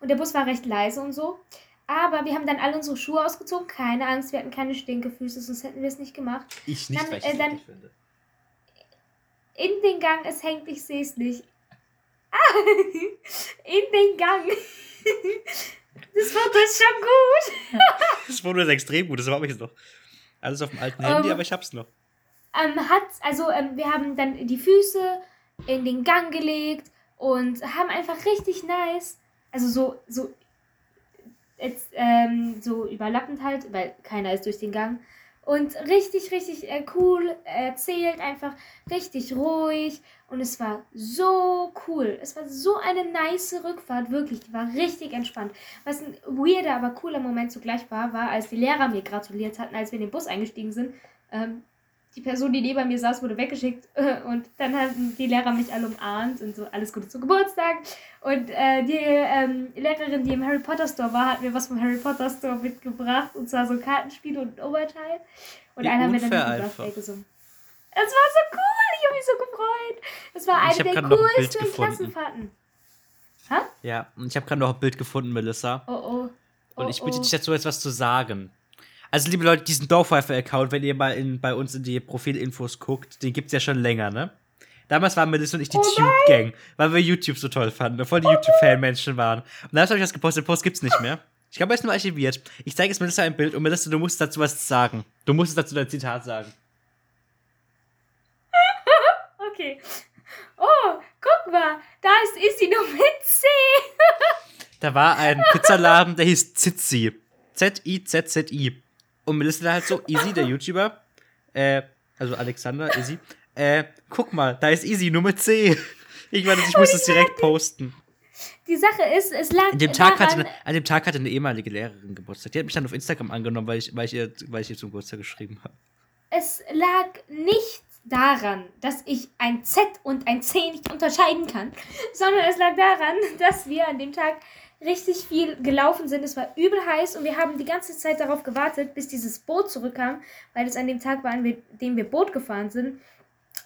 und der Bus war recht leise und so. Aber wir haben dann alle unsere Schuhe ausgezogen. Keine Angst, wir hatten keine Stinkefüße, sonst hätten wir es nicht gemacht. Ich nicht, Dann, weil ich äh, dann- eklig finde. In den Gang, es hängt, ich sehe es nicht. Ah, in den Gang. Das Foto ist schon gut. Das Foto ist extrem gut, das habe ich noch. Alles auf dem alten Ähm, Handy, aber ich hab's noch. ähm, hat, also ähm, wir haben dann die Füße in den Gang gelegt und haben einfach richtig nice, also so, so, jetzt, ähm, so überlappend halt, weil keiner ist durch den Gang. Und richtig, richtig äh, cool erzählt, einfach richtig ruhig. Und es war so cool. Es war so eine nice Rückfahrt, wirklich. Die war richtig entspannt. Was ein weirder, aber cooler Moment zugleich war, war, als die Lehrer mir gratuliert hatten, als wir in den Bus eingestiegen sind. Ähm, die Person, die neben mir saß, wurde weggeschickt äh, und dann haben die Lehrer mich alle umarmt und so alles Gute zum Geburtstag. Und äh, die ähm, Lehrerin, die im Harry Potter Store war, hat mir was vom Harry Potter Store mitgebracht und zwar so Kartenspiele und ein Oberteil. Und Wie einer hat mir dann. Birthday gesungen. Es war so cool, ich habe mich so gefreut. Es war eine der ein coolsten gefunden. Klassenfahrten. Ja, und ich habe gerade noch ein Bild gefunden, Melissa. Oh oh. Und oh, ich bitte oh. dich dazu etwas zu sagen. Also, liebe Leute, diesen Dorfwife-Account, wenn ihr mal in, bei uns in die Profilinfos guckt, den gibt's ja schon länger, ne? Damals waren Melissa und ich die Oh Tube-Gang, weil wir YouTube so toll fanden voll die YouTube-Fan-Menschen waren. Und dann habe ich das gepostet, Post gibt's nicht mehr. Ich glaube, er ist nur archiviert. Ich zeige jetzt Melissa ein Bild und Melissa, du musst dazu was sagen. Du musst dazu dein Zitat sagen. Okay. Oh, guck mal, da ist Issy nur mit C. Da war ein Pizzaladen, der hieß Zitzi. Z-I-Z-Z-I. Und Melissa da halt so, Easy, der YouTuber, äh, also Alexander, Easy, äh, guck mal, da ist Easy, nur mit C. Ich meine, ich muss das direkt posten. Die Sache ist, es lag An dem, Tag hatte, daran, eine, an dem Tag hatte eine ehemalige Lehrerin Geburtstag. Die hat mich dann auf Instagram angenommen, weil ich, weil ich, ihr, weil ich ihr zum Geburtstag geschrieben habe. es lag nicht daran, dass ich ein Z und ein C nicht unterscheiden kann, sondern es lag daran, dass wir an dem Tag richtig viel gelaufen sind. Es war übel heiß und wir haben die ganze Zeit darauf gewartet, bis dieses Boot zurückkam, weil es an dem Tag war, an dem wir Boot gefahren sind.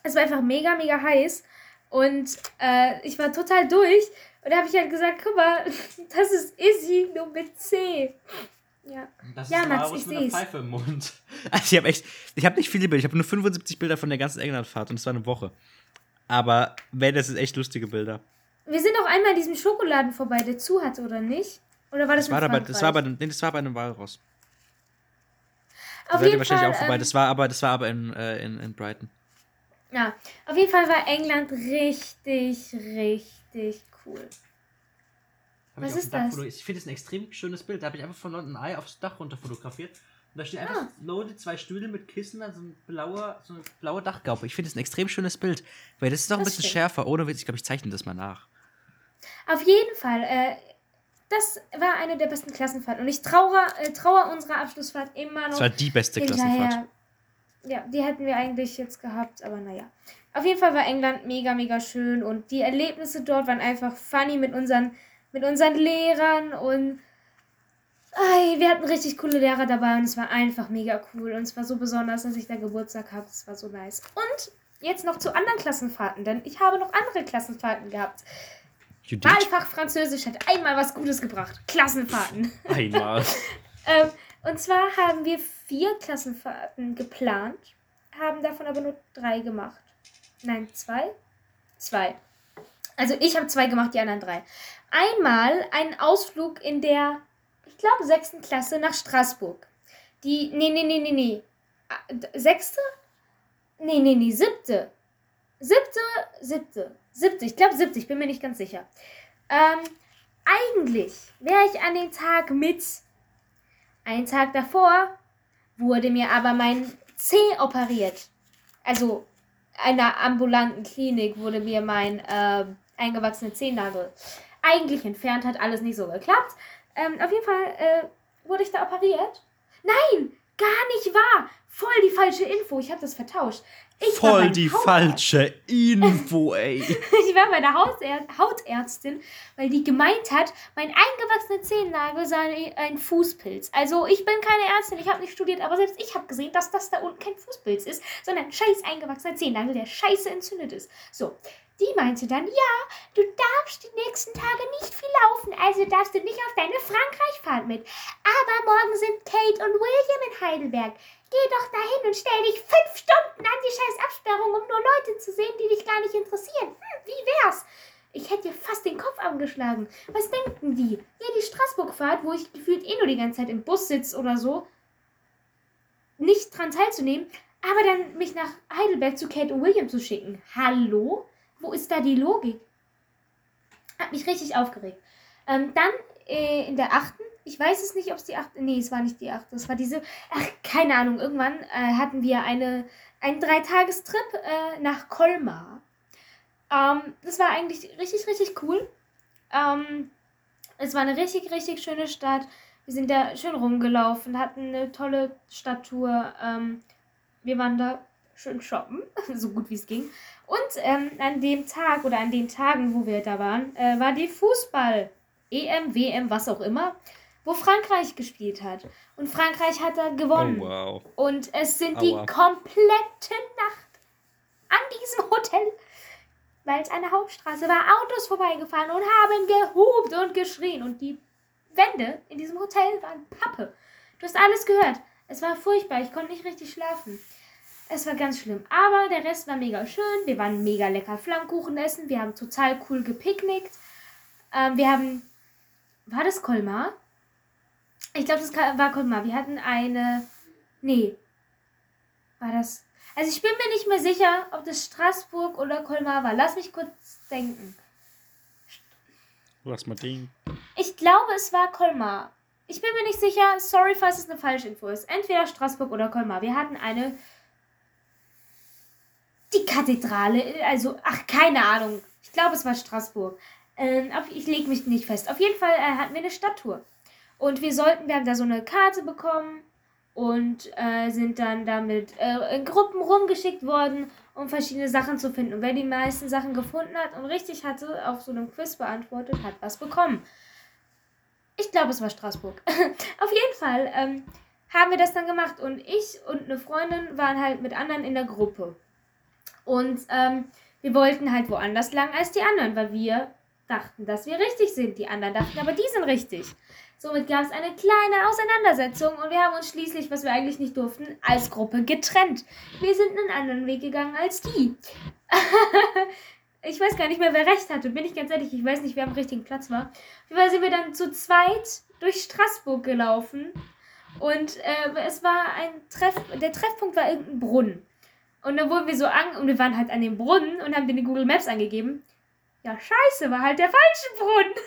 Es war einfach mega, mega heiß und äh, ich war total durch. Und da habe ich halt gesagt, guck mal, das ist Izzy, nur mit C. Ja, Das Ja, ist Max, ich mit einer seh's. Pfeife im Mund. Also ich habe echt, ich habe nicht viele Bilder, ich habe nur 75 Bilder von der ganzen Englandfahrt und es war eine Woche. Aber wenn, das ist echt lustige Bilder. Wir sind auch einmal an diesem Schokoladen vorbei, der zu hatte, oder nicht? Oder war das, Das war, in aber, das war, bei, Frankreich? nee, das war bei einem Walross. Da Auf ihr jeden wahrscheinlich Fall, auch vorbei. ähm, Das war aber, das war aber in, äh, in, in Brighton. Ja, auf jeden Fall war England richtig, richtig cool. Hab Was ist das? Ich finde es ein extrem schönes Bild. Da habe ich einfach von London Eye aufs Dach runter fotografiert. Und da stehen einfach Ah. Leute, zwei Stühle mit Kissen, also ein blauer, so eine blaue Dachgaube. Ich finde es ein extrem schönes Bild. Weil das ist auch ein Das bisschen stimmt. schärfer. Ohne Witz, ich glaube, ich zeichne das mal nach. Auf jeden Fall, äh, das war eine der besten Klassenfahrten. Und ich trauere, äh, trauere unserer Abschlussfahrt immer noch Das war die beste Klassenfahrt. Ja, die hätten wir eigentlich jetzt gehabt, aber naja. Auf jeden Fall war England mega, mega schön und die Erlebnisse dort waren einfach funny mit unseren, mit unseren Lehrern und ei, wir hatten richtig coole Lehrer dabei und es war einfach mega cool und es war so besonders, dass ich da Geburtstag habe. Es war so nice. Und jetzt noch zu anderen Klassenfahrten, denn ich habe noch andere Klassenfahrten gehabt. Judith? Wahlfach Französisch hat einmal was Gutes gebracht. Klassenfahrten. Einmal. Ähm, und zwar haben wir vier Klassenfahrten geplant, haben davon aber nur drei gemacht. Nein, zwei? Zwei. Also ich habe zwei gemacht, die anderen drei. Einmal einen Ausflug in der, ich glaube, sechsten Klasse nach Straßburg. Die, nee, nee, nee, nee, nee. Sechste? Nee, nee, nee, siebte. Siebte, siebte. Siebte, ich glaube siebte, ich bin mir nicht ganz sicher. Ähm, eigentlich wäre ich an dem Tag mit einen Tag davor wurde mir aber mein Zeh operiert. Also einer ambulanten Klinik wurde mir mein äh, eingewachsener Zehennagel eigentlich entfernt, hat alles nicht so geklappt. Ähm, auf jeden Fall äh, wurde ich da operiert. Nein, gar nicht wahr. Voll die falsche Info. Ich habe das vertauscht. Ich Voll die falsche Info, ey. Ich war bei der Hausärztin, Hautärztin, weil die gemeint hat, mein eingewachsener Zehennagel sei ein Fußpilz. Also ich bin keine Ärztin, ich habe nicht studiert, aber selbst ich habe gesehen, dass das da unten kein Fußpilz ist, sondern ein scheiß eingewachsener Zehennagel, der scheiße entzündet ist. So, die meinte dann, ja, du darfst die nächsten Tage nicht viel laufen, also darfst du nicht auf deine Frankreichfahrt mit. Aber morgen sind Kate und William in Heidelberg. Geh doch dahin und stell dich fünf Stunden an die scheiß Absperrung, um nur Leute zu sehen, die dich gar nicht interessieren. Hm, wie wär's? Ich hätte dir fast den Kopf angeschlagen. Was denken die? Ja, die Straßburg-Fahrt, wo ich gefühlt eh nur die ganze Zeit im Bus sitze oder so, nicht dran teilzunehmen, aber dann mich nach Heidelberg zu Kate und William zu schicken. Hallo? Wo ist da die Logik? Hat mich richtig aufgeregt. Ähm, dann äh, in der achten, ich weiß es nicht, ob es die achte, nee, es war nicht die achte, es war diese, ach, keine Ahnung, irgendwann äh, hatten wir eine, einen Dreitagestrip äh, nach Colmar. Ähm, das war eigentlich richtig, richtig cool. Ähm, es war eine richtig, richtig schöne Stadt. Wir sind da schön rumgelaufen, hatten eine tolle Stadttour. Ähm, wir waren da schön shoppen, so gut wie es ging. Und ähm, an dem Tag oder an den Tagen, wo wir da waren, äh, war die Fußball, EM, WM, was auch immer, wo Frankreich gespielt hat. Und Frankreich hat da Oh, gewonnen. wow. Und es sind die Aua. komplette Nacht an diesem Hotel, weil es eine Hauptstraße war, Autos vorbeigefahren und haben gehupt und geschrien. Und die Wände in diesem Hotel waren Pappe. Du hast alles gehört. Es war furchtbar. Ich konnte nicht richtig schlafen. Es war ganz schlimm. Aber der Rest war mega schön. Wir waren mega lecker Flammkuchen essen. Wir haben total cool gepicknickt. Ähm, wir haben. War das Kolmar? Ich glaube, das war Kolmar. Wir hatten eine. Nee. War das. Also ich bin mir nicht mehr sicher, ob das Straßburg oder Kolmar war. Lass mich kurz denken. Lass mal Ding. Ich glaube, es war Kolmar. Ich bin mir nicht sicher. Sorry, falls es eine falsche Info ist. Entweder Straßburg oder Kolmar. Wir hatten eine. Die Kathedrale. Also, ach, keine Ahnung. Ich glaube, es war Straßburg. Ähm, ich lege mich nicht fest. Auf jeden Fall äh, hatten wir eine Stadttour. Und wir sollten, wir haben da so eine Karte bekommen und äh, sind dann damit äh, in Gruppen rumgeschickt worden, um verschiedene Sachen zu finden. Und wer die meisten Sachen gefunden hat und richtig hatte, auf so einem Quiz beantwortet, hat was bekommen. Ich glaube, es war Straßburg. Auf jeden Fall ähm, haben wir das dann gemacht und ich und eine Freundin waren halt mit anderen in der Gruppe. Und ähm, wir wollten halt woanders lang als die anderen, weil wir dachten, dass wir richtig sind. Die anderen dachten aber, die sind richtig. Somit gab es eine kleine Auseinandersetzung und wir haben uns schließlich, was wir eigentlich nicht durften, als Gruppe getrennt. Wir sind einen anderen Weg gegangen als die. ich weiß gar nicht mehr, wer recht hatte, bin ich ganz ehrlich. Ich weiß nicht, wer am richtigen Platz war. Auf jeden sind wir dann zu zweit durch Straßburg gelaufen und äh, es war ein Treff, der Treffpunkt war irgendein Brunnen. Und dann wurden wir so an, und wir waren halt an dem Brunnen und haben den in Google Maps angegeben. Ja, scheiße, war halt der falsche Brunnen.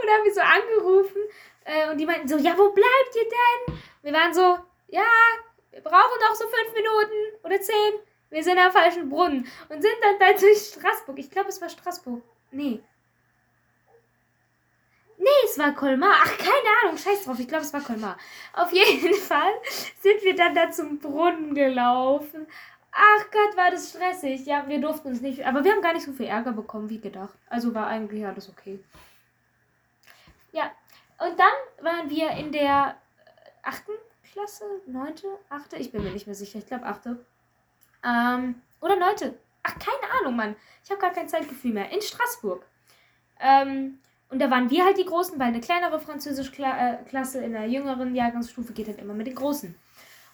und haben wir so angerufen äh, und die meinten so, ja, wo bleibt ihr denn? Wir waren so, ja, wir brauchen noch so fünf Minuten oder zehn. Wir sind am falschen Brunnen und sind dann da durch Straßburg. Ich glaube, es war Straßburg. Nee. Nee, es war Colmar. Ach, keine Ahnung. Scheiß drauf. Ich glaube, es war Colmar. Auf jeden Fall sind wir dann da zum Brunnen gelaufen. Ach Gott, war das stressig. Ja, wir durften uns nicht. Aber wir haben gar nicht so viel Ärger bekommen, wie gedacht. Also war eigentlich alles okay. Ja. Und dann waren wir in der achten Klasse, neunte, achte. Ich bin mir nicht mehr sicher. Ich glaube achte. Ähm, oder neunte. Ach, keine Ahnung, Mann. Ich habe gar kein Zeitgefühl mehr. In Straßburg. Ähm, und da waren wir halt die Großen, weil eine kleinere Französisch-Klasse in der jüngeren Jahrgangsstufe geht halt immer mit den Großen.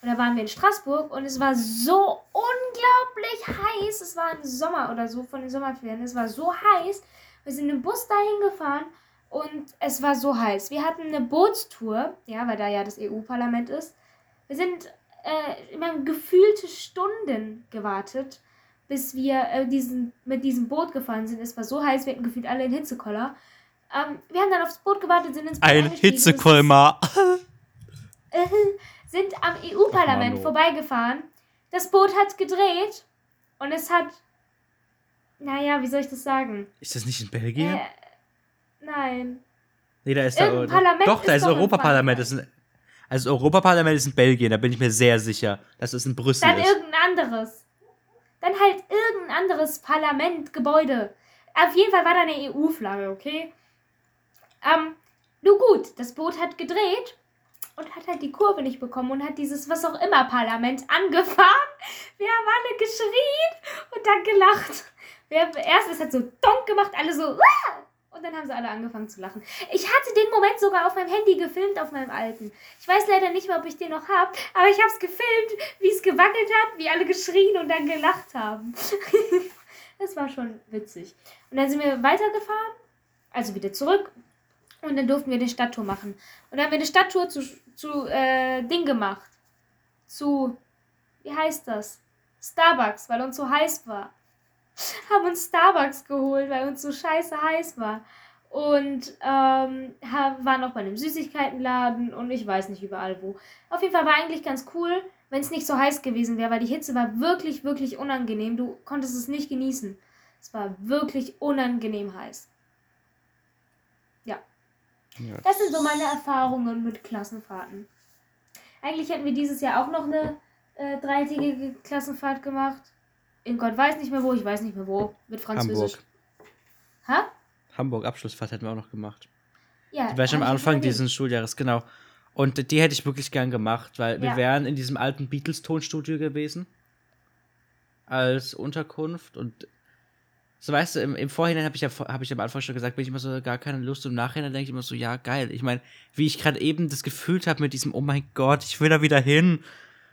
Und da waren wir in Straßburg und es war so unglaublich heiß. Es war im Sommer oder so von den Sommerferien. Es war so heiß. Wir sind im Bus dahin gefahren und es war so heiß. Wir hatten eine Bootstour, ja, weil da ja das EU-Parlament ist. Wir sind äh, immer gefühlte Stunden gewartet, bis wir äh, diesen, mit diesem Boot gefahren sind. Es war so heiß, wir hatten gefühlt alle in Hitzekoller. Ähm, wir haben dann aufs Boot gewartet, sind ins Boot Ein Hitzekolmar. Äh, sind am EU-Parlament Mano. vorbeigefahren. Das Boot hat gedreht und es hat. Naja, wie soll ich das sagen? Ist das nicht in Belgien? Nein. nee, da ist da. irgendein Parlament doch, da ist ist Europaparlament. Das ist ein- Also das Europaparlament ist in Belgien, da bin ich mir sehr sicher, dass es in Brüssel Dann ist. irgendein anderes. Dann halt irgendein anderes Parlament, Gebäude. Auf jeden Fall war da eine EU-Flagge, okay? Ähm, nun gut, das Boot hat gedreht und hat halt die Kurve nicht bekommen und hat dieses was auch immer Parlament angefahren. Wir haben alle geschrien und dann gelacht. Wir haben, erst es hat so donk gemacht, alle so "Uah!" Und dann haben sie alle angefangen zu lachen. Ich hatte den Moment sogar auf meinem Handy gefilmt, auf meinem alten. Ich weiß leider nicht mehr, ob ich den noch habe, aber ich habe es gefilmt, wie es gewackelt hat, wie alle geschrien und dann gelacht haben. das war schon witzig. Und dann sind wir weitergefahren, also wieder zurück. Und dann durften wir eine Stadttour machen. Und dann haben wir eine Stadttour zu, zu äh, Ding gemacht. Zu, wie heißt das? Starbucks, weil uns so heiß war. Haben uns Starbucks geholt, weil uns so scheiße heiß war. Und ähm, waren auch bei einem Süßigkeitenladen und ich weiß nicht überall wo. Auf jeden Fall war eigentlich ganz cool, wenn es nicht so heiß gewesen wäre, weil die Hitze war wirklich, wirklich unangenehm. Du konntest es nicht genießen. Es war wirklich unangenehm heiß. Ja. Das sind so meine Erfahrungen mit Klassenfahrten. Eigentlich hätten wir dieses Jahr auch noch eine äh, dreitägige Klassenfahrt gemacht. In Gott weiß nicht mehr wo, ich weiß nicht mehr wo. Mit Französisch. Hamburg. Ha? Hamburg Abschlussfahrt hätten wir auch noch gemacht. Ja. Die war schon am hab Anfang dieses Schuljahres, genau. Und die hätte ich wirklich gern gemacht, weil wir Ja. wären in diesem alten Beatles-Tonstudio gewesen. Als Unterkunft. Und so weißt du, im, im Vorhinein habe ich ja habe ich am Anfang schon gesagt, bin ich immer so gar keine Lust. Und im Nachhinein denke ich immer so, ja, geil. Ich meine, wie ich gerade eben das gefühlt habe mit diesem, oh mein Gott, ich will da wieder hin.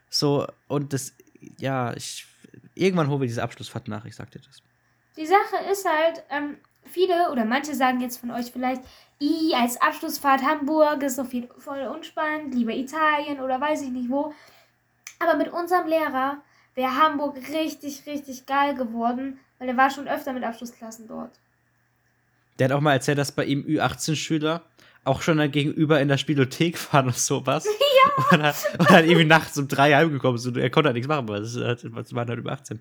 So, und das, ja, ich. Irgendwann holen wir diese Abschlussfahrt nach, ich sag dir das. Die Sache ist halt, ähm, viele oder manche sagen jetzt von euch vielleicht, i, als Abschlussfahrt Hamburg ist so viel voll unspannend, lieber Italien oder weiß ich nicht wo. Aber mit unserem Lehrer wäre Hamburg richtig, richtig geil geworden, weil er war schon öfter mit Abschlussklassen dort. Der hat auch mal erzählt, dass bei ihm Ü18-Schüler auch schon dann gegenüber in der Spielothek waren und sowas. Ja. Und dann, und dann irgendwie nachts um drei heimgekommen sind. Er konnte halt nichts machen, weil äh, das waren halt über 18.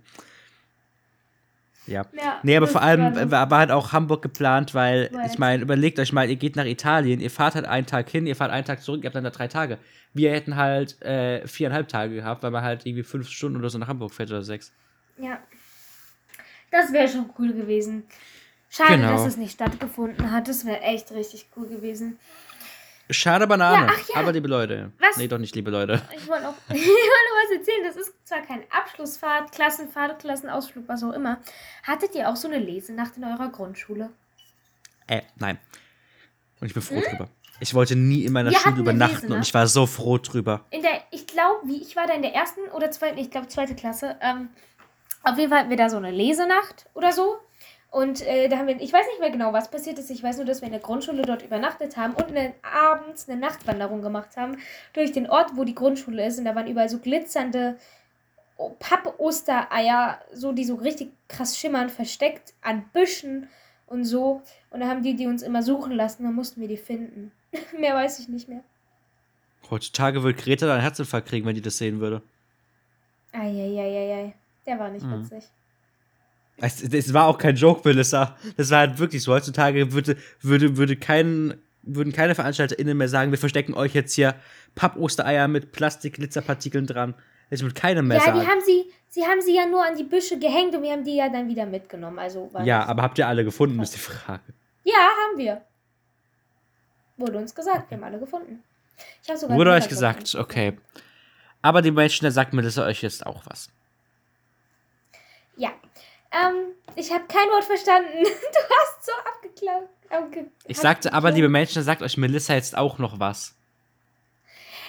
Ja. Ja, Nee, aber vor allem war halt auch Hamburg geplant, weil, Weil- ich meine, überlegt euch mal, ihr geht nach Italien, ihr fahrt halt einen Tag hin, ihr fahrt einen Tag zurück, ihr habt dann da drei Tage. Wir hätten halt äh, viereinhalb Tage gehabt, weil man halt irgendwie fünf Stunden oder so nach Hamburg fährt oder sechs. Ja. Das wäre schon cool gewesen. Schade, Genau. dass es nicht stattgefunden hat. Das wäre echt richtig cool gewesen. Schade Banane. Ja, ja. Aber liebe Leute. Was? Nee, doch nicht, liebe Leute. Ich wollte noch, ich wollte noch was erzählen. Das ist zwar kein Abschlussfahrt, Klassenfahrt, Klassenausflug, was auch immer. Hattet ihr auch so eine Lesenacht in eurer Grundschule? Äh, nein. Und ich bin froh drüber. Ich wollte nie in meiner Wir Schule übernachten und ich war so froh drüber. In der, ich glaube, wie ich war da in der ersten oder zweiten, ich glaube zweite Klasse. Ähm, auf jeden Fall hatten wir da so eine Lesenacht oder so. Und äh, da haben wir, ich weiß nicht mehr genau, was passiert ist. Ich weiß nur, dass wir in der Grundschule dort übernachtet haben und eine, abends eine Nachtwanderung gemacht haben durch den Ort, wo die Grundschule ist. Und da waren überall so glitzernde O- Papp-Ostereier, so die so richtig krass schimmern, versteckt an Büschen und so. Und da haben die die uns immer suchen lassen, dann mussten wir die finden. mehr weiß ich nicht mehr. Heutzutage würde Greta einen Herzinfarkt kriegen, wenn die das sehen würde. Eieieiei. Der war nicht Mhm. witzig. Es, es war auch kein Joke, Melissa. Das war halt wirklich so. Heutzutage würde, würde, würde kein, würden keine VeranstalterInnen mehr sagen, wir verstecken euch jetzt hier Papp-Ostereier mit Plastik-Glitzerpartikeln dran. Das wird keinem mehr Ja, sagen. die haben sie, sie haben sie ja nur an die Büsche gehängt und wir haben die ja dann wieder mitgenommen. Also ja, aber habt ihr alle gefunden, ist die Frage. ja, haben wir. Wurde uns gesagt, wir haben alle gefunden. Ich sogar Wurde euch gesagt, gefunden. okay. Aber die Menschen, da sagt Melissa euch jetzt auch was. Ja. Ähm, ich habe kein Wort verstanden. Du hast so abgeklappt. Abge Ich sagte aber, liebe Menschen, da sagt euch Melissa jetzt auch noch was.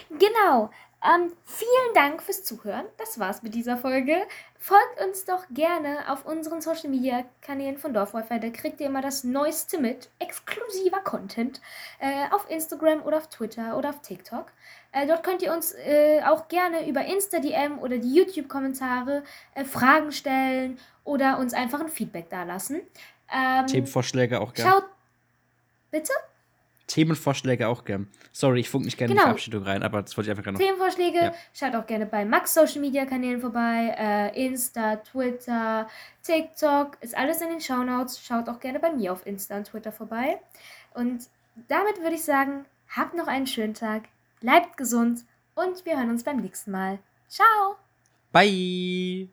Genau. Ähm, vielen Dank fürs Zuhören. Das war's mit dieser Folge. Folgt uns doch gerne auf unseren Social Media Kanälen von Dorfwifi. Da kriegt ihr immer das Neueste mit. Exklusiver Content. Äh, auf Instagram oder auf Twitter oder auf TikTok. Äh, dort könnt ihr uns äh, auch gerne über Insta-DM oder die YouTube-Kommentare äh, Fragen stellen oder uns einfach ein Feedback dalassen. Ähm, Themenvorschläge auch gern. schaut. Bitte? Themenvorschläge auch gern. Sorry, ich funk nicht gerne in Genau. die Verabschiedung rein, aber das wollte ich einfach gerne noch. Themenvorschläge, Ja. schaut auch gerne bei Max Social Media Kanälen vorbei. Äh, Insta, Twitter, TikTok, ist alles in den Shownotes. Schaut auch gerne bei mir auf Insta und Twitter vorbei. Und damit würde ich sagen, habt noch einen schönen Tag, bleibt gesund und wir hören uns beim nächsten Mal. Ciao! Bye!